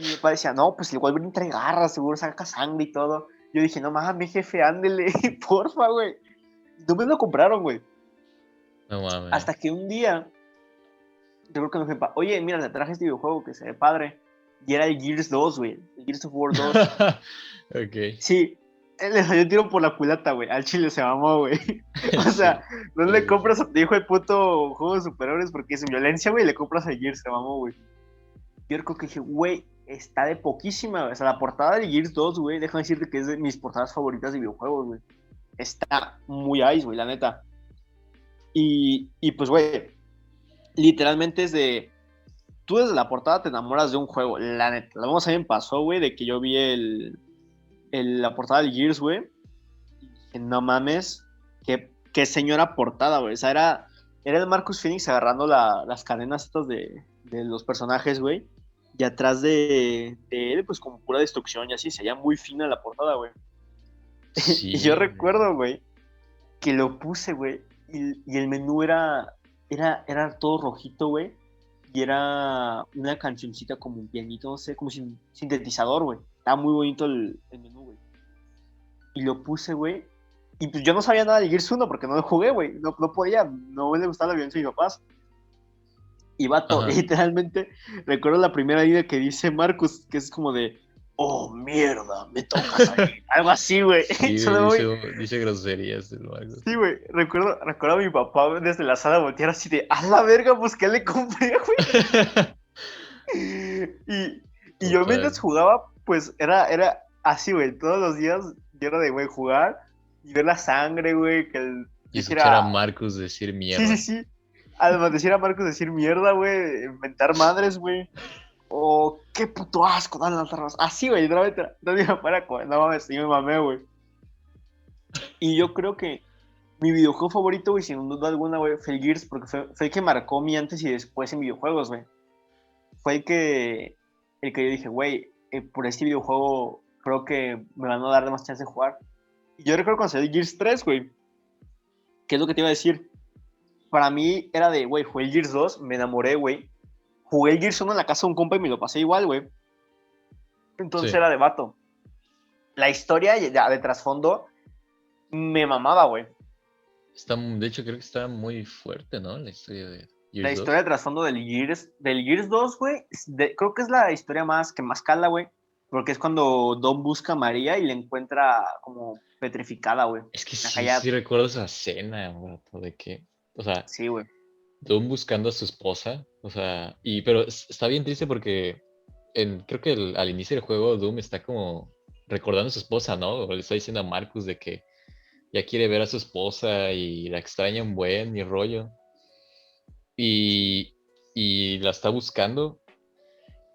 mi papá decía, no, pues el Wolverine trae garras, seguro saca sangre y todo. Yo dije, no mames, jefe, ándele, porfa, güey. No me lo compraron, güey. No mames. Hasta que un día, yo creo que me dijo, oye, mira, te traje este videojuego que se ve padre. Y era el Gears 2, güey. El Gears of War 2. ok. Sí, le salió tiro por la culata, güey. Al chile se mamó, güey. o sea, no le compras a tu hijo el puto juego de superhéroes porque es violencia, güey. Le compras a Gears, se mamó, güey. Yo creo que dije, güey, está de poquísima, O sea, la portada de Gears 2, güey, déjame decirte que es de mis portadas favoritas de videojuegos, güey. Está muy ice, güey, la neta. Y, y pues, güey, literalmente es de. Tú desde la portada te enamoras de un juego, la neta. La vamos a me pasó, güey, de que yo vi el, el, la portada del Gears, güey. No mames, qué, qué señora portada, güey. O sea, era, era el Marcus Phoenix agarrando la, las cadenas estas de, de los personajes, güey. Y atrás de, de, él, pues como pura destrucción y así, se veía muy fina la portada, güey. y yo recuerdo, güey, que lo puse, güey, y, el menú era, era, era todo rojito, güey. Y era una cancioncita como un pianito, no sé, como sin, sintetizador, güey. Estaba muy bonito el, menú, güey. Y lo puse, güey. Y pues yo no sabía nada de Gears 1 porque no lo jugué, güey. No, no podía, no le gustaba la violencia a mis papás. Y vato, literalmente, recuerdo la primera idea que dice Marcus, que es como de, oh, mierda, me tocas ahí. algo así, güey. Sí, dice, dice, groserías. Algo. Sí, güey. Recuerdo, recuerdo a mi papá desde la sala voltear así de, a la verga, pues, ¿qué le compré, güey? y, y yo mientras jugaba, pues, era, era así, güey. Todos los días yo era de, güey, jugar y ver la sangre, güey, que el... Y escuchar a Marcus decir mierda. Sí, sí, sí. Además, decir a Marcos decir mierda, güey, inventar madres, güey. O qué puto asco, dale las armas. Así, güey. No digo para, no mames, yo me mamé, güey. Y yo creo que mi videojuego favorito, güey, sin duda alguna, güey, fue el Gears, porque fue, el que marcó mi antes y después en videojuegos, güey. Fue el que, el que yo dije, güey, eh, por este videojuego creo que me van a dar más chance de jugar. Y yo recuerdo cuando salió Gears 3, güey. ¿qué es lo que te iba a decir? Para mí era de, güey, jugué el Gears 2, me enamoré, güey. Jugué el Gears 1 en la casa de un compa y me lo pasé igual, güey. Entonces Sí. era de vato. La historia de trasfondo me mamaba, güey. Está, de hecho, creo que está muy fuerte, ¿no? La historia de Gears La 2. historia de trasfondo del Gears, del Gears 2, güey, creo que es la historia más que más cala, güey. Porque es cuando Dom busca a María y la encuentra como petrificada, güey. Es que sí, sí recuerdo esa escena, vato, de que, o sea, Sí, güey. Doom buscando a su esposa, o sea, y pero es- está bien triste porque en, creo que el- al inicio del juego Doom está como recordando a su esposa, ¿no? Le está diciendo a Marcus de que ya quiere ver a su esposa y la extraña un buen y rollo. Y, y la está buscando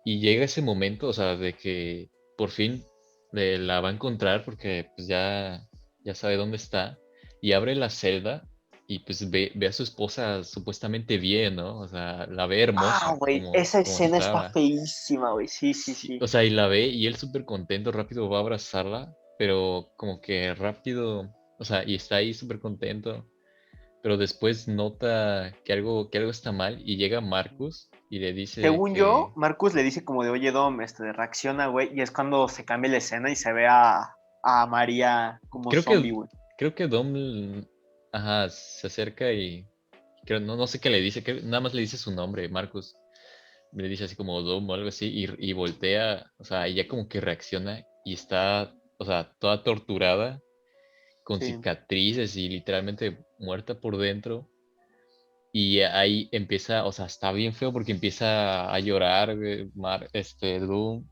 y llega ese momento, o sea, de que por fin le- la va a encontrar porque pues ya, ya sabe dónde está y abre la celda y pues ve, ve a su esposa supuestamente bien, ¿no? O sea, la ve hermosa. Ah, güey, esa escena está feísima, güey. Sí, sí, Sí. O sea, y la ve y él súper contento, rápido va a abrazarla, pero como que rápido, o sea, y está ahí súper contento, pero después nota que algo, que algo está mal y llega Marcus y le dice Según que- yo, Marcus le dice como de, oye, Dom, este, reacciona, güey. Y es cuando se cambia la escena y se ve a, a María como Creo que- zombie, güey. creo que Dom, ajá, se acerca y creo, no, no sé qué le dice, creo- nada más le dice su nombre, Marcus. Le dice así como Dom o algo así y, y voltea, o sea, ella como que reacciona y está, o sea, toda torturada, con Sí. cicatrices y literalmente muerta por dentro. Y ahí empieza, o sea, está bien feo porque empieza a llorar, Mar- este, Doom.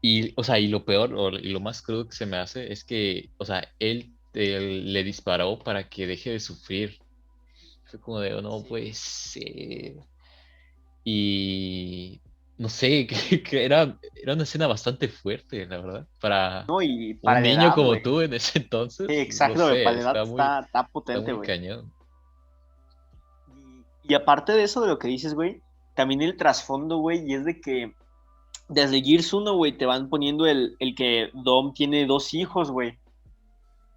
Y, o sea, y lo peor, o, y lo más crudo que se me hace es que, o sea, él, él le disparó para que deje de sufrir. Fue como de, "Oh, no puede ser. Y no sé, que, que era, era una escena bastante fuerte, la verdad. Para No, y para un niño edad, como tú en ese entonces. Sí, no exacto, güey, sé, para la edad está está, muy, está está potente, güey. cañón. Y, y aparte de eso, de lo que dices, güey, también el trasfondo, güey, y es de que desde Gears 1, güey, te van poniendo el, el que Dom tiene dos hijos, güey.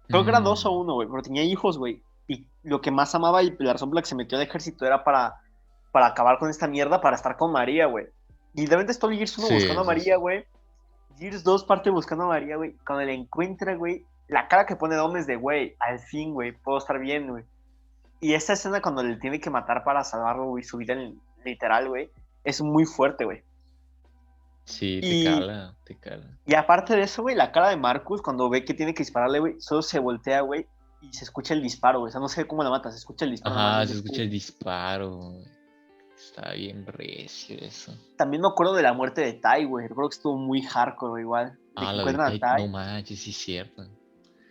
Creo que eran dos o Mm, uno, güey, pero tenía hijos, güey. Y lo que más amaba y la razón por la que se metió al ejército era para, para acabar con esta mierda, para estar con María, güey. Y realmente está el Gears 1 Sí, buscando a María, güey. Gears 2 parte buscando a María, güey. Cuando la encuentra, güey, la cara que pone Dom es de, güey, al fin, güey, puedo estar bien, güey. Y esa escena cuando le tiene que matar para salvarlo, güey, su vida en- literal, güey, es muy fuerte, güey. Sí, te y- cala, te cala. Y aparte de eso, güey, la cara de Marcus cuando ve que tiene que dispararle, güey, solo se voltea, güey, y se escucha el disparo, güey. O sea, no sé cómo la mata, se escucha el disparo. más, se escucha el disparo. güey. Está bien recio eso. También me acuerdo de la muerte de Tai, güey. Recuerdo que estuvo muy hardcore, güey, igual. Que Ah, la de encuentran a Tai- Tai, no manches, sí es cierto.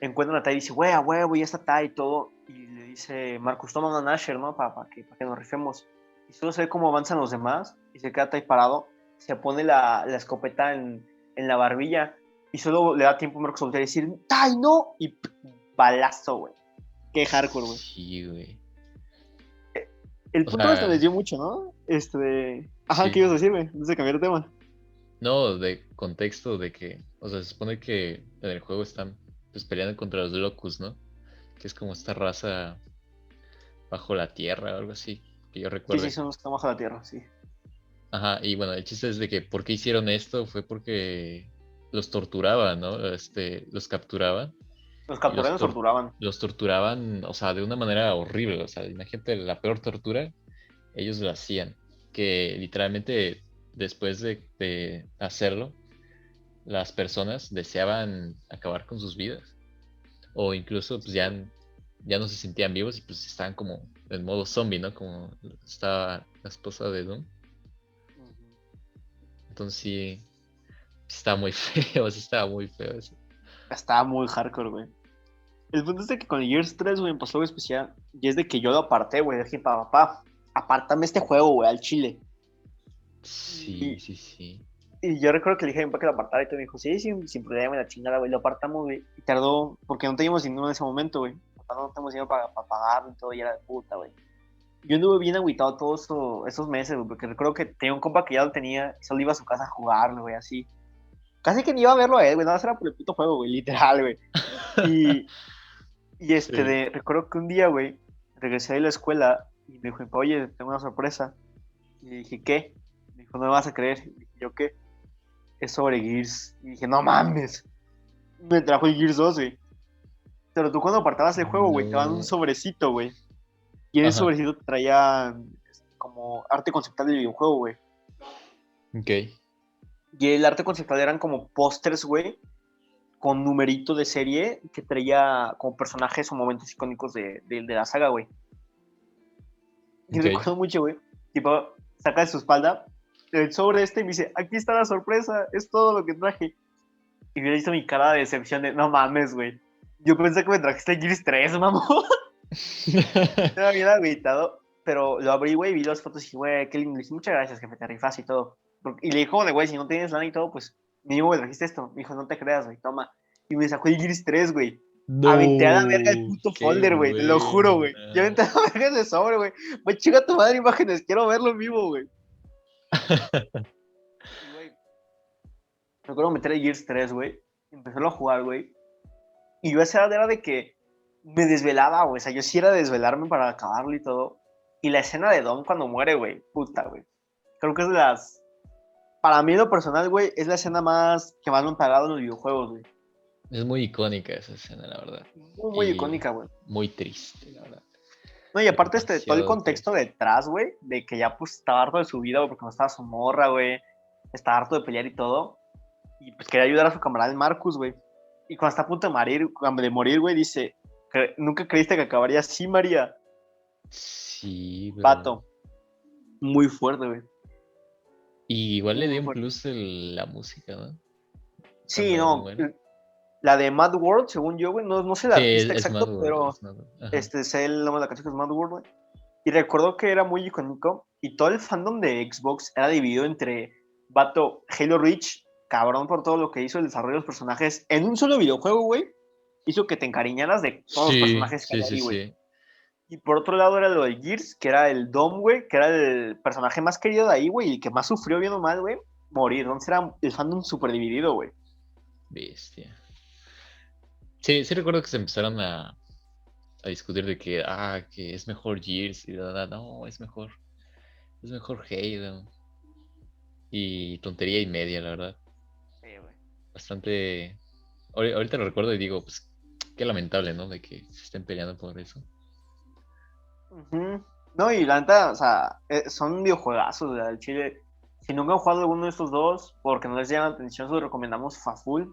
encuentran a Tai y dice, güey, a huevo, ya está Tai y todo. Y le dice, Marcus, toma una Nasher, ¿no? Para, que, para que nos rifemos. Y solo se ve cómo avanzan los demás y se queda Tai parado. Se pone la, la escopeta en, en la barbilla y solo le da tiempo a Marcus a decir, Tai, no. Y balazo, güey. Qué hardcore, güey. Sí, güey. El O punto sea- este les dio mucho, ¿no? Este. Ajá, Sí. ¿qué ibas a decir, güey? Antes de cambiar de tema. No, de contexto de que, o sea, se supone que en el juego están pues peleando contra los Locus, ¿no? Que es como esta raza bajo la tierra o algo así, que yo Sí, recuerdo. sí, son los que están bajo la tierra, sí. Ajá, y bueno, el chiste es de que por qué hicieron esto fue porque los torturaban, ¿no? Este, los capturaban, Los capturaban y los tor- torturaban. los torturaban, o sea, de una manera horrible, o sea, imagínate la peor tortura, ellos lo hacían, que literalmente después de, de hacerlo, las personas deseaban acabar con sus vidas, o incluso pues ya, ya no se sentían vivos y pues estaban como en modo zombie, ¿no? Como estaba la esposa de Doom. Sí, estaba muy feo, sí estaba muy feo eso. Estaba muy hardcore, güey. El punto es de que con el Gears 3, güey, pasó algo especial. Y es de que yo lo aparté, güey. Dije, papá, papá, apártame este juego, güey, al chile. Sí, Y- sí, sí. Y yo recuerdo que le dije a mi papá que lo apartara y todo me dijo, sí, sin, sin problema, la chingada, güey. Lo apartamos, güey. Y tardó, porque no teníamos dinero en ese momento, güey. Papá no teníamos dinero para, para pagarlo y todo, y era de puta, güey. Yo anduve bien agüitado todos eso- esos meses, güey, porque recuerdo que tenía un compa que ya lo tenía y solo iba a su casa a jugarlo, güey, así. Casi que ni iba a verlo a él, güey, nada más era por el puto juego, güey, literal, güey. Y, Y este, Sí. de, recuerdo que un día, güey, regresé de la escuela y me dijo, oye, tengo una sorpresa. Y le dije, ¿qué? Me dijo, no me vas a creer. Y dije, ¿yo qué? Es sobre Gears. Y dije, no mames. Me trajo el Gears 2, güey. Pero tú cuando apartabas el juego, güey, te daban un No. sobrecito, güey. Y en ese Ajá. sobrecito te traía como arte conceptual del videojuego, güey. Ok. Y el arte conceptual eran como pósters, güey, con numerito de serie que traía como personajes o momentos icónicos de, de- de la saga, güey. Y recuerdo mucho, güey. Tipo, saca de su espalda el sobre este y me dice, aquí está la sorpresa, es todo lo que traje. Y hubiera visto mi cara de decepción de, no mames, güey. Yo pensé que me trajiste Gears 3, mamón. Me había agüitado, pero lo abrí, güey, vi las fotos y dije, güey, qué lindo. Le dije, muchas gracias, jefe, te rifas y todo. Y le dijo, de güey, si no tienes lana y todo, pues mínimo me trajiste esto. Me dijo, no te creas, güey, toma. Y me sacó el Gears 3, güey. Aventé a la verga el puto folder, güey, te lo juro, güey. Yo aventé a la verga ese sobre, güey. Pues chica tu madre imágenes, quiero verlo en vivo, güey. Güey, Me acuerdo meter el Gears 3, güey. Empezarlo a jugar, güey. Y yo esa era de que me desvelaba, güey. O sea, yo sí era de desvelarme para acabarlo y todo. Y la escena de Dom cuando muere, güey. Puta, güey. Creo que es de las. Para mí, en lo personal, güey, es la escena más que más me han pagado en los videojuegos, güey. Es muy icónica esa escena, la verdad. Muy, muy Y- icónica, güey. Muy triste, la verdad. No, y aparte, este, todo el contexto detrás, güey, de que ya pues estaba harto de su vida, güey, porque no estaba su morra, güey. Estaba harto de pelear y todo. Y pues quería ayudar a su camarada el Marcus, güey. Y cuando está a punto de morir, de morir, güey, dice, "Cre- nunca creíste que acabaría así, María. Sí. Pato. Muy fuerte, güey. Y igual le dio un plus el- la música, ¿no? Sí, Cuando no. La de Mad World, según yo, güey, no, no sé el Sí, es, artista es exacto, World, pero es este sé el nombre de la canción que es Mad World, güey. Y recuerdo que era muy icónico y todo el fandom de Xbox era dividido entre vato Halo Reach, cabrón por todo lo que hizo el desarrollo de los personajes en un solo videojuego, güey. Hizo que te encariñaras de todos sí, los personajes que sí, hay güey. sí. Y por otro lado era lo de Gears, que era el Dom, güey, que era el personaje más querido de ahí, güey, y el que más sufrió bien o mal, güey, morir. Entonces era el fandom súper dividido, güey. Bestia. Sí, sí recuerdo que se empezaron a, a discutir de que, ah, que es mejor Gears y da, da, no, es mejor, es mejor Halo. Y tontería y media, la verdad. Sí, güey. Bastante... ahori- Ahorita lo recuerdo y digo, pues, qué lamentable, ¿no? De que se estén peleando por eso. No, y la neta, o sea, eh, son videojuegazos del Chile. Si nunca han jugado alguno de estos dos, porque no les llama la atención, se los recomendamos fa full.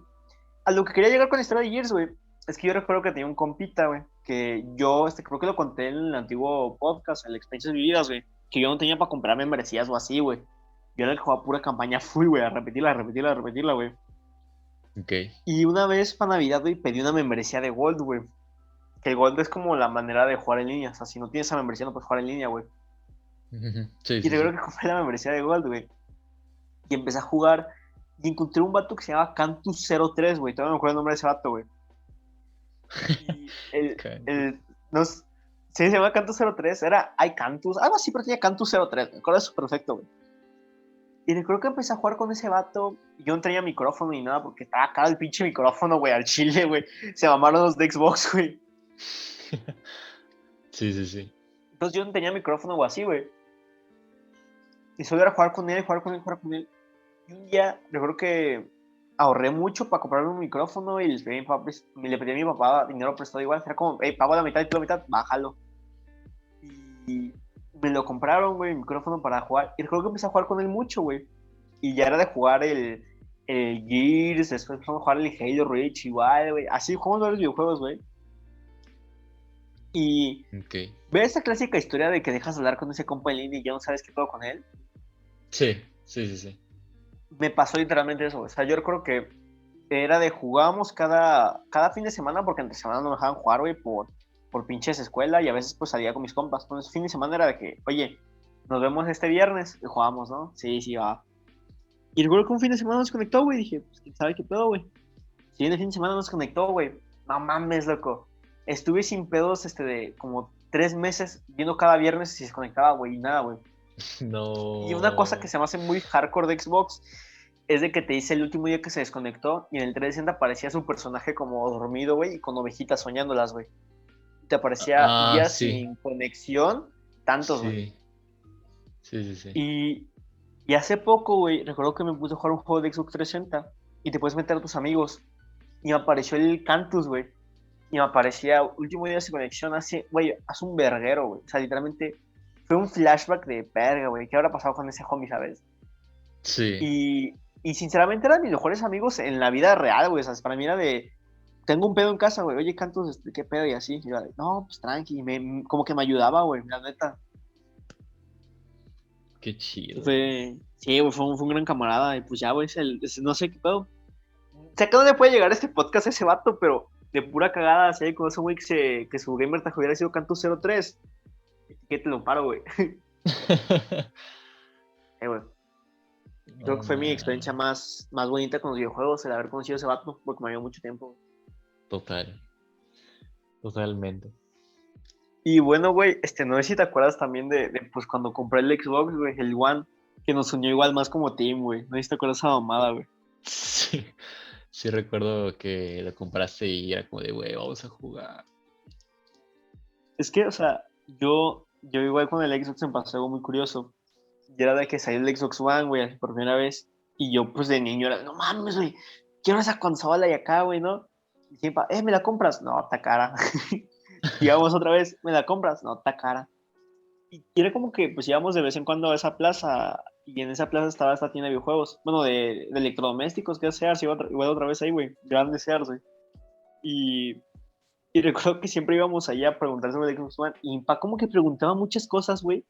A lo que quería llegar con la historia de Gears, güey, es que yo recuerdo que tenía un compita, güey, que yo, este, creo que lo conté en el antiguo podcast, en el Experiencias Vividas, güey, que yo no tenía para comprarme membresías o así, güey. Yo era el que jugaba pura campaña full, güey, a repetirla, a repetirla, a repetirla, güey. Y una vez para Navidad, güey, pedí una membresía de Gold, güey. Que el Gold es como la manera de jugar en línea. O sea, si no tienes esa membresía, no puedes jugar en línea, güey. Sí, Y sí, recuerdo sí. que compré la membresía de Gold, güey. Y empecé a jugar. Y encontré un vato que se llama Cantus03, güey. Todavía no me acuerdo el nombre de ese vato, güey. Y el, Can- el, no sí, se llama Cantus03. Era Hay Cantus. Algo así, pero tenía Cantus03. Me acuerdo eso perfecto, güey. Y recuerdo que empecé a jugar con ese vato. Y yo no tenía micrófono ni nada porque estaba caro el pinche micrófono, güey, al chile, güey. Se mamaron los de Xbox, güey. Sí, sí, sí. Entonces yo no tenía micrófono o así, güey. Y solo era jugar con él, jugar con él, jugar con él. Y un día, recuerdo que ahorré mucho para comprarme un micrófono y les pedí a mi papá, pres- le pedí a mi papá dinero prestado igual. Era como, hey, pago la mitad y tú la mitad, bájalo. Y me lo compraron, güey, el micrófono para jugar. Y recuerdo que empecé a jugar con él mucho, güey. Y ya era de jugar el, el Gears, después empezamos a jugar el Halo Reach igual, güey. Así jugamos varios videojuegos, güey. Y Ok. ¿Ves esa clásica historia de que dejas de hablar con ese compa en línea y ya no sabes qué todo con él? Sí, sí, sí, sí. Me pasó literalmente eso. O sea, yo recuerdo que era de jugábamos cada, cada fin de semana porque entre semana no me dejaban jugar, güey, por, por pinches escuela y a veces pues salía con mis compas. Entonces, fin de semana era de que, oye, nos vemos este viernes y jugamos, ¿no? Sí, sí, va. Y recuerdo que un fin de semana nos conectó, güey. Dije, pues quién sabe qué pedo, güey. Si en el fin de semana nos conectó, güey. No mames, loco. Estuve sin pedos, este, de como tres meses viendo cada viernes si se conectaba, güey, y nada, güey. No. Y una cosa que se me hace muy hardcore de Xbox es de que te dice el último día que se desconectó y en el 360 aparecía su personaje como dormido, güey, y con ovejitas soñándolas, güey. Te aparecía Ah, días sí. sin conexión, tantos, güey. Sí. Sí, sí, sí. Y, y hace poco, güey, recuerdo que me puse a jugar un juego de Xbox 360 y te puedes meter a tus amigos. Y me apareció el Cantus, güey. Y me aparecía último día sin conexión hace, güey, hace un verguero, güey. O sea, literalmente fue un flashback de verga, güey. ¿Qué habrá pasado con ese homie, sabes? Sí. Y, y sinceramente eran mis mejores amigos en la vida real, güey. O sea, para mí era de, tengo un pedo en casa, güey. Oye, Cantus, este, ¿qué pedo? Y así. Y yo no, pues tranqui. Y me, como que me ayudaba, güey, la neta. Qué chido. Fue, sí, güey, fue, un, fue un gran camarada. Y pues ya, güey, no sé qué pedo. Sé que le puede llegar este podcast a ese vato, pero de pura cagada, hay con ese güey que, se- que su gamer tag hubiera sido Cantus 03. Que te lo paro, güey. Eh, güey. Creo que fue mi experiencia más, más bonita con los videojuegos, el haber conocido a ese vato, porque me dio mucho tiempo. Total. Totalmente. Y bueno, güey, este, no sé si te acuerdas también de, de, pues cuando compré el Xbox, güey, el One, que nos unió igual más como team, güey. No sé si te acuerdas esa mamada, güey. Sí. Sí recuerdo que lo compraste y era como de, güey, vamos a jugar. Es que, o sea, yo, yo igual con el Xbox me pasó algo muy curioso. Y era de que salió el Xbox One, güey, por primera vez. Y yo, pues de niño, era, no mames, güey, quiero esa consola y acá, güey, ¿no? Siempre, eh, ¿me la compras? No, está cara. y vamos otra vez, ¿me la compras? No, está cara. Y era como que, pues íbamos de vez en cuando a esa plaza. Y en esa plaza estaba esta tienda de videojuegos. Bueno, de, de electrodomésticos, que es Sears. Igual, igual otra vez ahí, güey. Grande Sears, güey. Y y recuerdo que siempre íbamos allá a preguntar sobre el Xbox One. Y mi papá como que preguntaba muchas cosas, güey.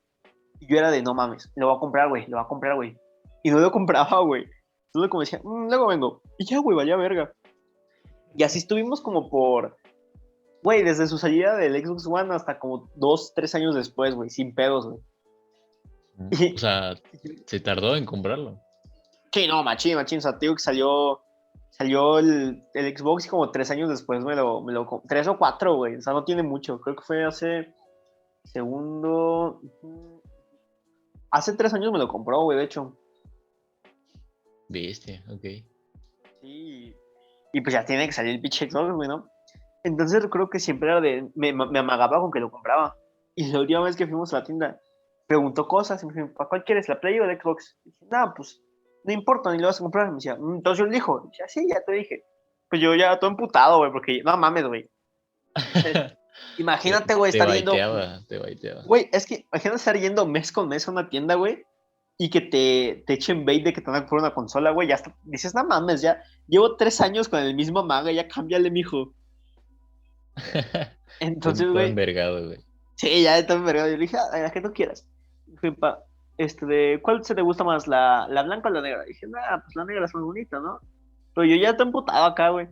Y yo era de, no mames, lo voy a comprar, güey, lo voy a comprar, güey. Y no lo compraba, güey. Entonces como decía, "Mm, luego vengo. Y ya, güey, vaya verga. Y así estuvimos como por... Güey, desde su salida del Xbox One hasta como dos, tres años después, güey, sin pedos, güey. O sea, se tardó en comprarlo. Sí, no, machín, machín. O sea, digo que salió, salió el, el Xbox y como tres años después me lo, me lo Tres o cuatro, güey. O sea, no tiene mucho. Creo que fue hace. Segundo. Hace tres años me lo compró, güey, de hecho. Viste, ok. Sí. Y pues ya tiene que salir el pinche Xbox, güey, ¿no? Entonces creo que siempre era de. Me, me amagaba con que lo compraba. Y la última vez que fuimos a la tienda, preguntó cosas y me dijo, ¿para cuál quieres? ¿La Play o el Xbox? Y dije, no, pues no importa, ni lo vas a comprar. Me decía, "Mm, entonces yo le dijo, y decía, sí, ya te dije. Pues yo ya todo emputado, güey, porque no mames, güey. Imagínate, güey, estar yendo. baiteaba, te baiteaba. Güey, es que imagínate estar yendo mes con mes a una tienda, güey, y que te, te echen bait de que te van a comprar una consola, güey. Ya hasta dices, no mames, ya llevo tres años con el mismo maga, ya cámbiale, mijo. Entonces, güey, envergado, güey. sí, ya está envergado. Yo le dije, a la que tú quieras. Dije, pa, este, de, ¿cuál se te gusta más, la, la blanca o la negra? dije, nah, pues la negra es más bonita, ¿no? Pero yo ya estoy emputado acá, güey.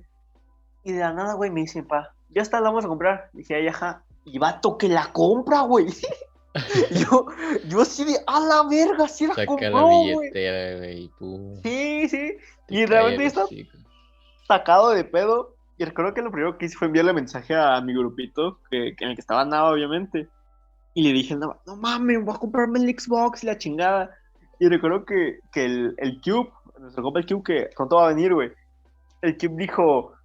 Y de la nada, güey, me dice, pa, ya está, la vamos a comprar. Dije, ay, ajá. Y vato que la compra, güey. yo, yo así de, a la verga, sí la compró, güey. Sí, sí. te y realmente está sacado de pedo. Y recuerdo que lo primero que hice fue enviarle mensaje a mi grupito, que, que en el que estaba Nava, obviamente. Y le dije Nava, no mames, voy a comprarme el Xbox y la chingada. Y recuerdo que, que el, el Cube, nuestro compa el Cube, que pronto va a venir, güey. El Cube dijo,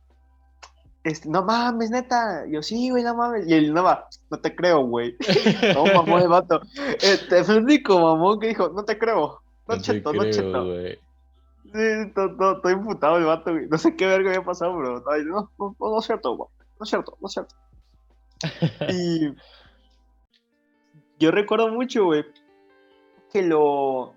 este, no mames, neta. Yo, sí, güey, no mames. Y el Nava, no te creo, güey. No, mamón, el vato. Este, fue el único mamón que dijo, no te creo. No, No cheto, no cheto. güey. Sí, todo, todo imputado el vato, güey. No sé qué verga había pasado, diciendo, no, no, no es cierto, güey. No es cierto, no es cierto. y yo recuerdo mucho, güey, que lo.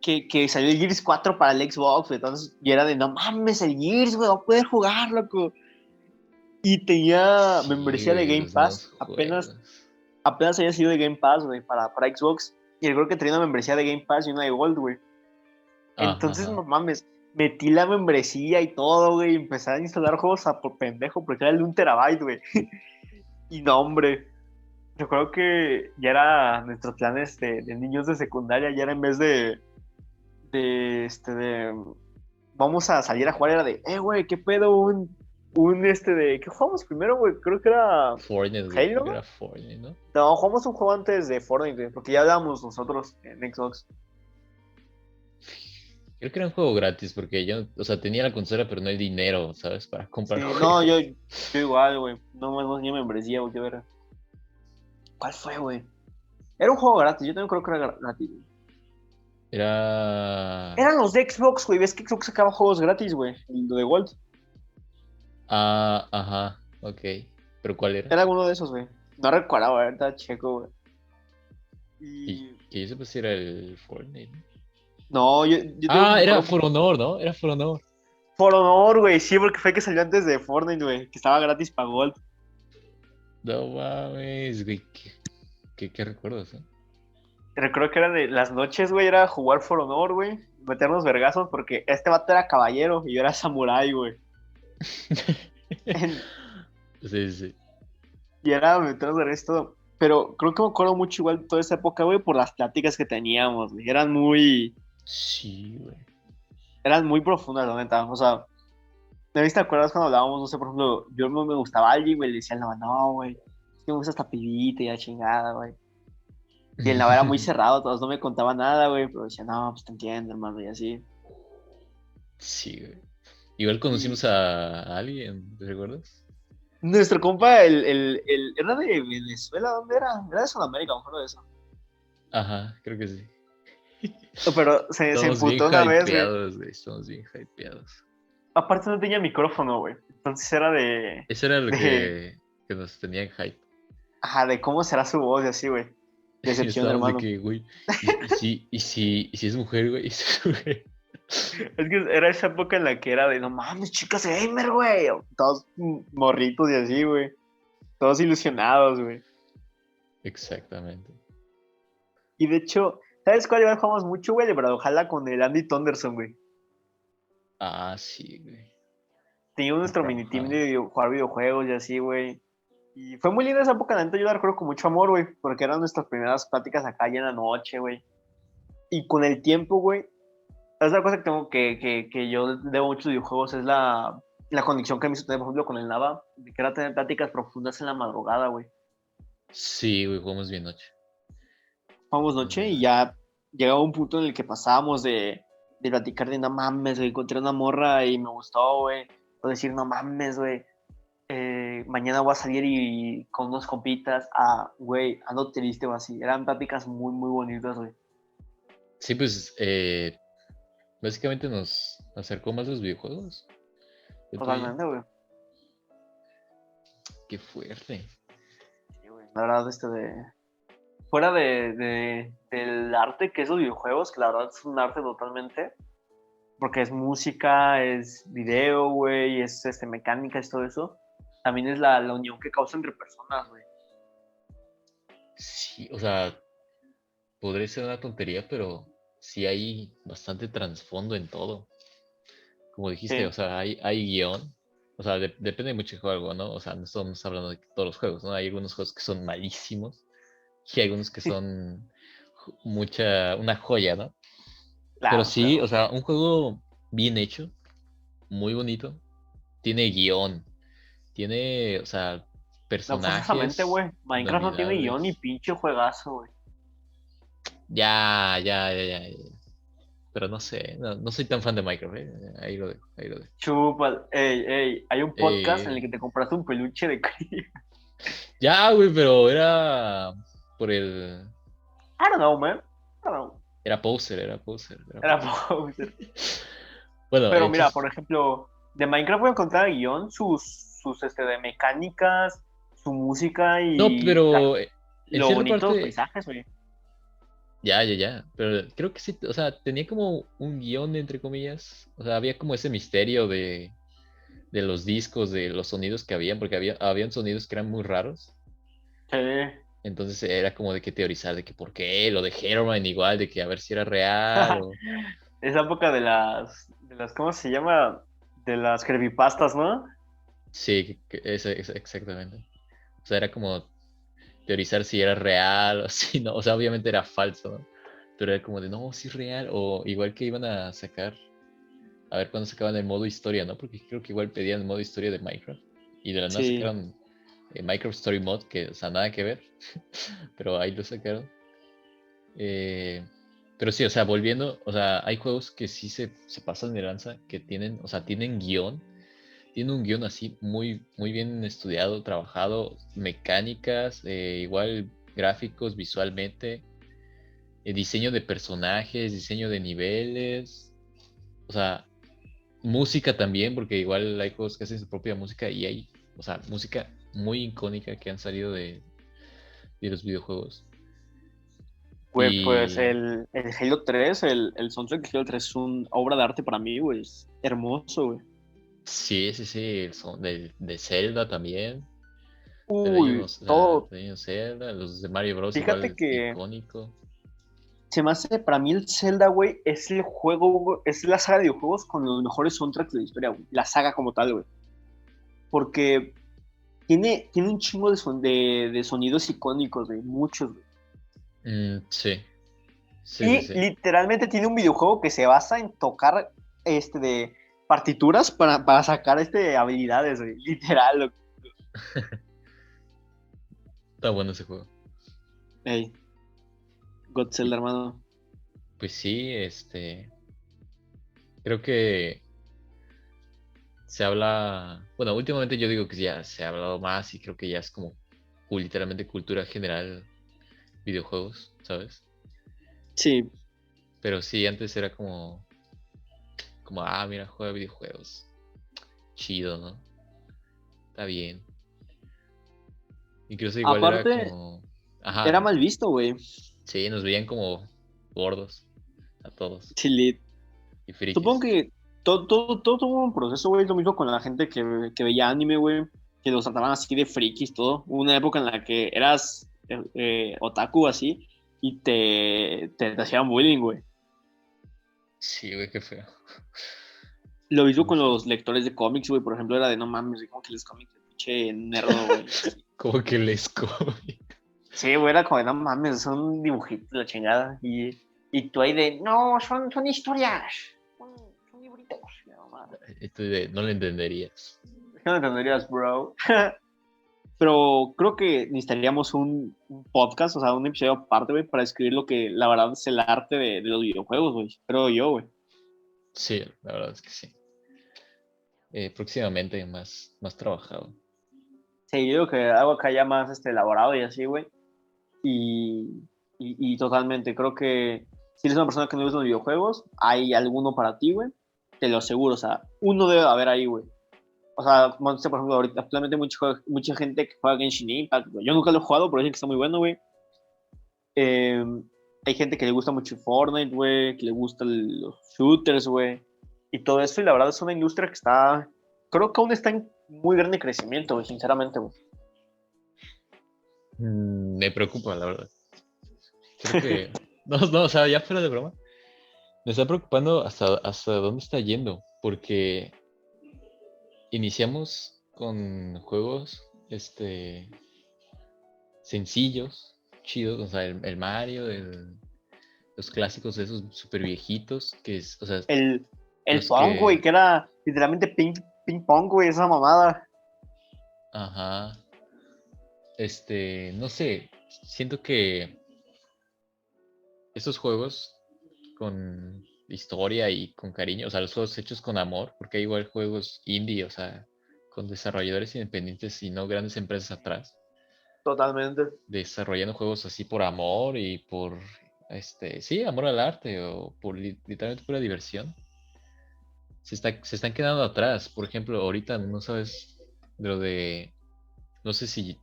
Que, que salió el Gears 4 para el Xbox, güey. Entonces, y era de, no mames, el Gears, güey, va a poder jugar, loco. Y tenía membresía de Game Pass. Apenas, apenas había sido de Game Pass, güey, para, para Xbox. Y recuerdo que tenía una membresía de Game Pass y una de Gold, güey. Entonces, ajá. no mames, metí la membresía y todo, güey, y empecé a instalar juegos a por pendejo, porque era el de un terabyte, güey. y no, hombre, recuerdo que ya era nuestros planes de, de niños de secundaria, ya era en vez de, de, este, de, vamos a salir a jugar, era de, eh, güey, qué pedo, un, un, este, de, ¿qué jugamos primero, güey? Creo que era, Fortnite, güey, Halo, era Fortnite, ¿no? no, jugamos un juego antes de Fortnite, güey, porque ya hablábamos nosotros en Xbox. Creo que era un juego gratis porque yo, o sea, tenía la consola, pero no hay dinero, ¿sabes? Para comprar. Sí, no, yo, yo igual, güey. No más no tenía membresía, güey, qué ver. ¿Cuál fue, güey? Era un juego gratis, yo también creo que era gratis. güey. Era. Eran los de Xbox, güey. ¿Ves que Xbox sacaba juegos gratis, güey? Lo de Gold. Ah, ajá, ok. ¿Pero cuál era? Era alguno de esos, güey. No recuerdo, güey. Ahorita checo, güey. Y que yo si era el Fortnite. ¿no? No, yo, yo Ah, era For Honor, ¿no? Era For Honor. For Honor, güey. Sí, porque fue que salió antes de Fortnite, güey. Que estaba gratis para Gold. No mames, güey. ¿Qué, qué, qué recuerdos, eh? Recuerdo que era de las noches, güey. Era jugar For Honor, güey. Meternos vergazos porque este vato era caballero y yo era samurái, güey. Sí, sí. y era vergazos y todo. Pero creo que me acuerdo mucho igual toda esa época, güey, por las pláticas que teníamos, güey. Eran muy... Sí, güey. eran muy profundas, la neta. O sea, ¿te viste, te acuerdas cuando hablábamos, no sé, por ejemplo, yo no me gustaba a alguien, güey, le decía Nava, no, güey, es que me gusta esta pibita y la chingada, güey. Y el Nava era muy cerrado, todos no me contaba nada, güey, pero decía, no, pues te entiendo, hermano, y así. Sí, güey. Igual conocimos a a alguien, ¿te recuerdas? Nuestro compa, el, el, el, era de Venezuela, ¿dónde era? Era de Sudamérica, me acuerdo de eso. Ajá, creo que sí. Pero se, se emputó una vez, güey. Estamos bien hypeados. Aparte no tenía micrófono, güey. Entonces era de, Eso era lo De- que, que nos tenía en hype. ajá, de cómo será su voz y así, güey. Decepción, hermano. de que, güey, y, y si, y, si, y si es mujer, güey, y si es mujer. Es que era esa época en la que era de, no mames, chicas gamer, güey. Todos morritos y así, güey. Todos ilusionados, güey. Exactamente. Y de hecho, ¿sabes cuál igual jugamos mucho, güey? Pero ojalá con el Andy Thunderson, güey. Ah, sí, güey. Teníamos nuestro Ajá. mini team de video- jugar videojuegos y así, güey. Y fue muy linda esa época, la neta, yo la recuerdo con mucho amor, güey. Porque eran nuestras primeras pláticas acá ya en la noche, güey. Y con el tiempo, güey. Otra cosa que tengo que, que, que yo debo mucho de videojuegos es la, la conexión que me hizo tener, por ejemplo, con el Nava. Que era tener pláticas profundas en la madrugada, güey. Sí, güey, jugamos bien noche. Vamos noche y ya llegaba un punto en el que pasábamos de, de platicar de no mames, güey, encontré una morra y me gustó, güey. O decir, no mames, güey, eh, mañana voy a salir y, con unos compitas, ah, güey, ando triste o así. Eran pláticas muy, muy bonitas, güey. Sí, pues, eh, básicamente nos acercó más los videojuegos. Totalmente, güey. Qué fuerte. Sí, güey. La verdad, este de... Fuera de, de- del arte que es los videojuegos, que la verdad es un arte totalmente, porque es música, es video, güey, es este, mecánica, es todo eso, también es la, la unión que causa entre personas, güey. Sí, o sea, podría ser una tontería, pero sí hay bastante trasfondo en todo. Como dijiste, Sí. o sea, hay, hay guion. O sea, de- depende mucho del juego, ¿no? O sea, no estamos hablando de todos los juegos, ¿no? Hay algunos juegos que son malísimos y hay algunos que son mucha, una joya, ¿no? Claro, Pero sí, claro. o sea, un juego bien hecho, muy bonito, tiene guion, tiene, o sea, No, personajes. precisamente, güey. Minecraft no tiene guion ni inolvidables. pinche juegazo, güey. Ya, ya, ya, ya, ya. Pero no sé, no, no soy tan fan de Minecraft, ¿eh? Ahí lo dejo, ahí lo dejo. Chupa, ey, ey, hay un podcast en Ey. el que te compraste un peluche de. Ya, güey, pero era por el... I don't know, man. I don't know. Era poser, era poser. Era Era poser. Bueno, Pero mira, por ejemplo, de Minecraft voy a encontrar el guion, sus, sus este, de mecánicas, su música y No, la- pero en lo bonito de los parte... paisajes, güey. Ya, ya, ya. Pero creo que sí, o sea, tenía como un guion, entre comillas. O sea, había como ese misterio de, de los discos, de los sonidos que habían, porque había, habían sonidos que eran muy raros. Sí. Entonces era como de que teorizar de que por qué, lo de Herobrine igual, de que a ver si era real o... Esa época de las, de las, ¿cómo se llama? De las creepypastas, ¿no? Sí, exactamente. O sea, era como teorizar si era real o si no. O sea, obviamente era falso, ¿no? Pero era como de, no, sí es real. O igual que iban a sacar, a ver cuándo sacaban el modo historia, ¿no? Porque creo que igual pedían el modo historia de Minecraft. Y de la nada Sí. sacaron eh, Minecraft Story Mode, que, o sea, nada que ver. Pero ahí lo sacaron. Eh, Pero sí, o sea, volviendo, o sea, hay juegos que sí se, se pasan de lanza, que tienen, o sea, tienen guion, tienen un guion así muy, muy bien estudiado, trabajado, mecánicas, eh, igual gráficos visualmente, eh, diseño de personajes, diseño de niveles, o sea, música también, porque igual hay juegos que hacen su propia música y hay, o sea, música muy icónica que han salido de, de los videojuegos. Pues el, el, Halo 3, el, el soundtrack de Halo 3 es una obra de arte para mí, güey. Es hermoso, güey. Sí, sí, sí. Son de, de Zelda también. Uy, de todo. De Zelda, los de Mario Bros. Fíjate que- icónico. Se me hace, para mí el Zelda, güey, es el juego, es la saga de videojuegos con los mejores soundtracks de la historia, güey. La saga como tal, güey. Porque tiene, tiene un chingo de, son, de, de sonidos icónicos, güey. Muchos, güey. Mm, sí. Sí, y sí, sí. literalmente tiene un videojuego que se basa en tocar este de partituras para, para sacar este habilidades, güey. Literal, loco. Está bueno ese juego. Ey. God Zelda, hermano. Pues sí, este. Creo que se habla. Bueno, últimamente yo digo que ya se ha hablado más y creo que ya es como literalmente cultura general videojuegos, ¿sabes? Sí, Pero sí, antes era como. Como, ah, mira, juega videojuegos. Chido, ¿no? Está bien. Incluso igual Aparte, era como. Ajá. era mal visto, güey. Sí, nos veían como gordos. A todos. Sí, lit. Y frikis. Supongo que todo, todo, todo tuvo un proceso, güey. Lo mismo con la gente que, que veía anime, güey. Que los trataban así de frikis, todo. Hubo Una época en la que eras eh, eh, otaku así y te, te, te hacían bullying, güey. Sí, güey, qué feo. Lo mismo con los lectores de cómics, güey. Por ejemplo, era de no mames, como que les cómics, pinche nerdo, güey. Como que les come. Sí, güey, era como de no mames, son dibujitos, la chingada. Y, y tú ahí de no, son, son historias. Son, son libritos. No, mames. Esto de, no lo entenderías. No entenderías, bro. Pero creo que necesitaríamos un, un podcast, o sea, un episodio aparte, güey, para describir lo que la verdad es el arte de, de los videojuegos, güey. Creo yo, güey. Sí, la verdad es que sí. Eh, próximamente más, más trabajado. Sí, yo creo que algo acá ya más este, elaborado y así, güey. Y, y, y totalmente, creo que si eres una persona que no gusta los videojuegos, hay alguno para ti, güey. Te lo aseguro, o sea, uno debe haber ahí, güey. O sea, como dice, por ejemplo, ahorita actualmente mucha, mucha gente que juega Genshin Impact. Yo nunca lo he jugado, pero dicen que está muy bueno, güey. Eh, hay gente que le gusta mucho Fortnite, güey, que le gustan los shooters, güey. Y todo eso, y la verdad es una industria que está, creo que aún está en muy grande crecimiento, güey, sinceramente, güey. Mm, me preocupa, la verdad. Creo que. No, no, o sea, ya fuera de broma. Me está preocupando hasta, hasta dónde está yendo. Porque iniciamos con juegos este sencillos, chidos. O sea, el, el Mario, el- los clásicos de esos super viejitos. Que es, o sea, El, el Pong, que- güey, que era literalmente ping, ping pong, güey, esa mamada. Ajá. Este, no sé, siento que estos juegos con historia y con cariño, o sea, los juegos hechos con amor, porque hay igual juegos indie, o sea, con desarrolladores independientes y no grandes empresas atrás, Totalmente. desarrollando juegos así por amor y por, este, sí, amor al arte o por li- literalmente pura diversión. Se, está, se están quedando atrás. Por ejemplo, ahorita no sabes de lo de, no sé si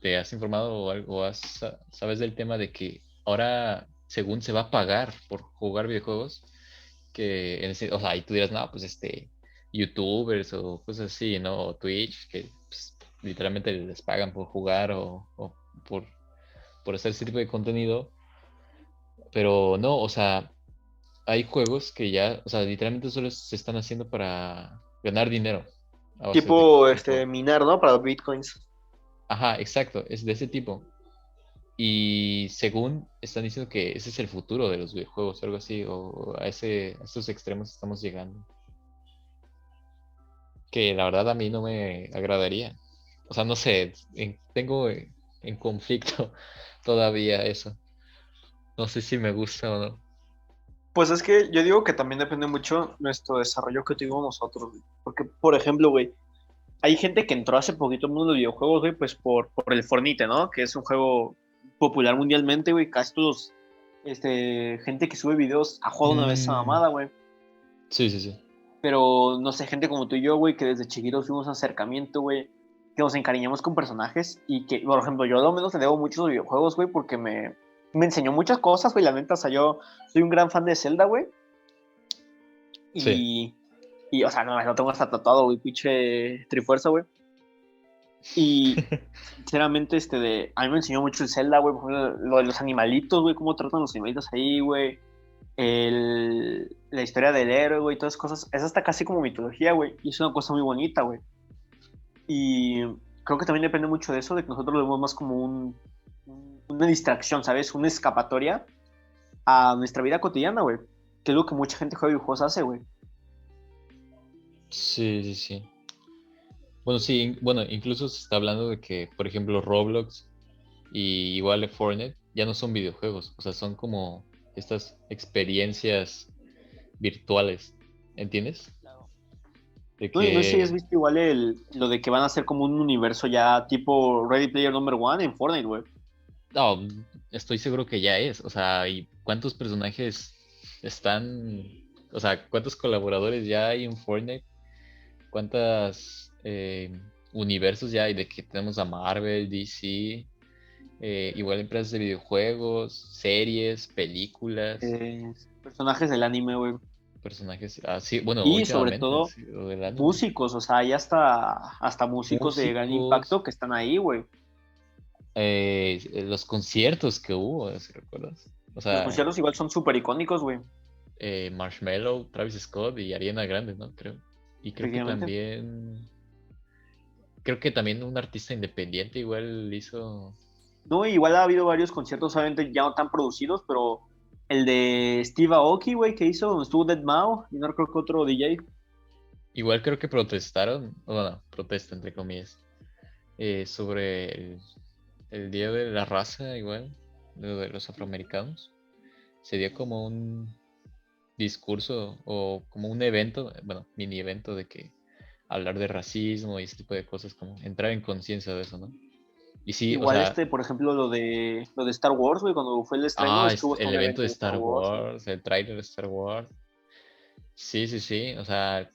te has informado o algo, has, sa- sabes del tema de que ahora, según se va a pagar por jugar videojuegos, que en ese, o sea, ahí tú dirás, no, pues este, youtubers o cosas así, ¿no? O Twitch, que pues, literalmente les pagan por jugar o, o por, por hacer ese tipo de contenido. Pero no, o sea, hay juegos que ya, o sea, literalmente solo se están haciendo para ganar dinero. de Tipo, juego. este, minar, ¿no? Para bitcoins. Ajá, exacto, es de ese tipo. Y según están diciendo que ese es el futuro de los videojuegos, algo así, o a, ese, a esos extremos estamos llegando. Que la verdad a mí no me agradaría. O sea, no sé, en- tengo en, conflicto todavía eso. No sé si me gusta o no. Pues es que yo digo que también depende mucho nuestro desarrollo que tuvimos nosotros. Porque, por ejemplo, güey, hay gente que entró hace poquito el mundo de videojuegos, güey, pues por, por el Fornite, ¿no? Que es un juego popular mundialmente, güey. Casi todos, este, gente que sube videos ha jugado una vez esa Mm. mamada, güey. Sí, sí, sí. Pero, no sé, gente como tú y yo, güey, que desde chiquitos tuvimos acercamiento, güey, que nos encariñamos con personajes y que, por ejemplo, yo a lo menos le debo mucho a los videojuegos, güey, porque me, me enseñó muchas cosas, güey, la neta, o sea, yo soy un gran fan de Zelda, güey. Y, Sí. y, o sea, no, lo tengo hasta tatuado, güey, pinche Trifuerza, güey. Y, sinceramente, este, de, a mí me enseñó mucho el Zelda, güey, por ejemplo, lo de los animalitos, güey, cómo tratan los animalitos ahí, güey. El, la historia del héroe, güey, todas esas cosas. Es hasta casi como mitología, güey. Y es una cosa muy bonita, güey. Y creo que también depende mucho de eso, de que nosotros lo vemos más como un, un- una distracción, ¿sabes? Una escapatoria a nuestra vida cotidiana, güey. Que es lo que mucha gente juega videojuegos hace, güey. Sí, sí, sí. Bueno, sí, bueno, incluso se está hablando de que, por ejemplo, Roblox y igual Fortnite ya no son videojuegos, o sea, son como estas experiencias virtuales, ¿entiendes? De No, sé si has visto igual el, lo de que van a ser como un universo ya tipo Ready Player Number One en Fortnite, güey. No, estoy seguro que ya es. O sea, ¿y cuántos personajes están? O sea, ¿cuántos colaboradores ya hay en Fortnite? ¿Cuántos universos ya hay? De que tenemos a Marvel, DC, eh, igual empresas de videojuegos, series, películas, Eh, personajes del anime, güey. personajes. Así, bueno, Y sobre todo. Músicos, o sea, hay hasta, hasta músicos de gran impacto que están ahí, güey. Eh, los conciertos que hubo, si recuerdas. O Los sea, conciertos igual son súper icónicos, güey. eh, Marshmello, Travis Scott y Ariana Grande, ¿no? Creo. Y creo que también. Creo que también un artista independiente igual hizo. No, igual ha habido varios conciertos, obviamente ya no tan producidos, pero el de Steve Aoki, güey, que hizo, donde estuvo Dead Mao, y no recuerdo que otro DJ. Igual creo que protestaron, bueno, protesta entre comillas, eh, sobre el, el Día de la Raza, igual, de los afroamericanos. Sería como un discurso o como un evento, bueno, mini evento de que hablar de racismo y ese tipo de cosas, como entrar en conciencia de eso, ¿no? Y sí, igual o sea, este, por ejemplo, lo de lo de Star Wars, güey, cuando fue el estreno, ah, es- estuvo el evento de. Star Wars, el tráiler de Star Wars. Sí, sí, sí, o sea,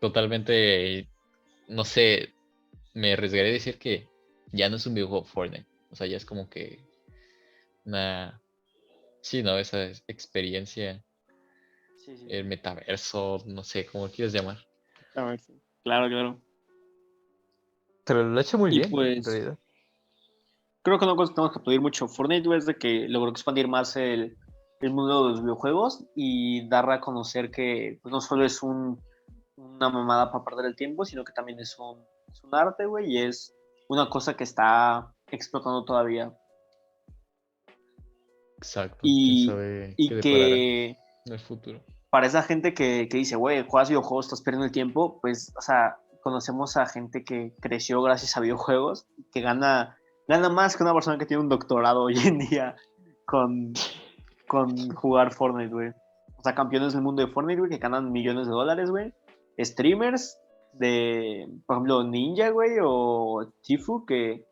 totalmente, no sé, me arriesgaré a decir que ya no es un videojuego Fortnite, o sea, ya es como que una, sí, ¿no? Esa es- experiencia, Sí, sí, el metaverso, no sé, como lo quieras llamar. Claro, sí. claro, claro. Pero lo ha hecho muy Y pues, Creo que una cosa que tenemos que aplaudir mucho a Fortnite, güey, es de que logró expandir más el, el mundo de los videojuegos y dar a conocer que pues, no solo es un, una mamada para perder el tiempo, sino que también es un, es un arte, güey, y es una cosa que está explotando todavía. Exacto. Y- sabe Y que en el futuro. Para esa gente que, que dice, güey, juegas videojuegos, estás perdiendo el tiempo, pues, o sea, conocemos a gente que creció gracias a videojuegos, que gana, gana más que una persona que tiene un doctorado hoy en día con, con jugar Fortnite, güey. O sea, campeones del mundo de Fortnite, güey, que ganan millones de dólares, güey. Streamers de, por ejemplo, Ninja, güey, o Tifu, que,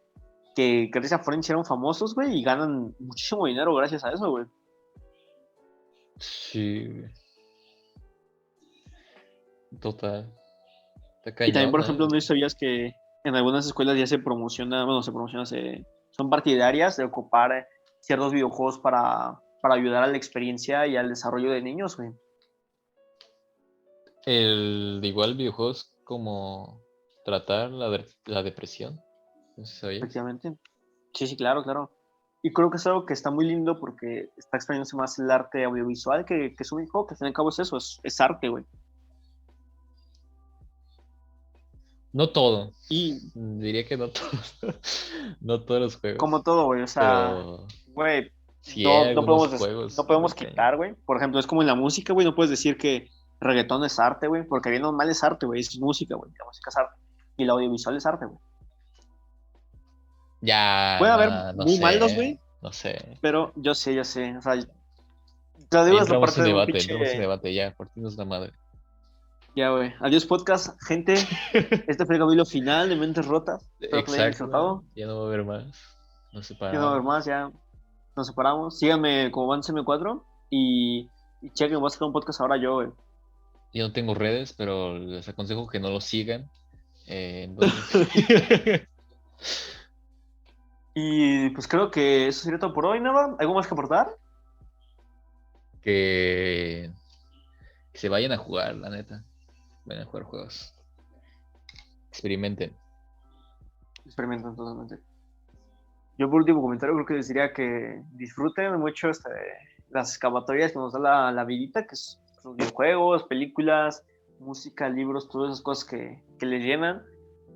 que gracias a Fortnite eran famosos, güey, y ganan muchísimo dinero gracias a eso, güey. Sí, güey. Total. Y también, por ejemplo, no sabías que en algunas escuelas ya se promociona, bueno, se promociona, se, son partidarias de ocupar ciertos videojuegos para, para ayudar a la experiencia y al desarrollo de niños, güey. El igual videojuegos como tratar la, de- la depresión. No sé si sabías. Efectivamente. Sí, sí, claro, claro. Y creo que es algo que está muy lindo porque está expandiéndose más el arte audiovisual que, que es un videojuego, que al fin y al cabo es eso, es, es arte, güey. No todo. Y Diría que no todos. no todos los juegos. como todo, güey, o sea, güey, sí no, no podemos, juegos no podemos quitar, güey. Por ejemplo, es como en la música, güey. No puedes decir que reggaetón es arte, güey. Porque bien o mal es arte, güey. Es música, güey. La música es arte. Y el audiovisual es arte, güey. Ya. Puede haber no, no muy sé, malos, güey. No sé. Pero yo sé, yo sé. O sea, Te lo digo, Ahí es la parte de debate, pinche- debate, ya, partimos la madre. Ya, güey. Adiós, podcast. Gente, este fue el capítulo final de Mentes Rotas. Espero que disfrutado. Ya no va a haber más. No sé para. Ya no va a haber más, ya nos separamos. Síganme como VansM4 y, y chequen, voy a sacar un podcast ahora yo, güey. Yo no tengo redes, pero les aconsejo que no lo sigan. Eh, entonces- Y pues creo que eso sería todo por hoy, Nava. ¿Algo más que aportar? que... que se vayan a jugar, la neta. Vayan a jugar juegos. Experimenten. Experimenten totalmente. Yo por último comentario creo que les diría que disfruten mucho este, las excavatorias que nos da la, la vidita, que los videojuegos, películas, música, libros, todas esas cosas que, que les llenan.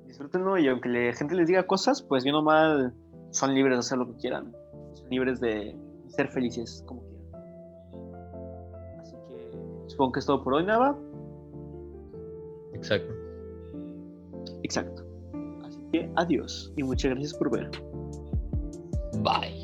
Disfrútenlo y aunque la gente les diga cosas, pues bien o mal son libres de hacer lo que quieran. Son libres de ser felices como quieran. Así que supongo que es todo por hoy, Nava. Exacto. Exacto. Así que adiós y muchas gracias por ver. Bye.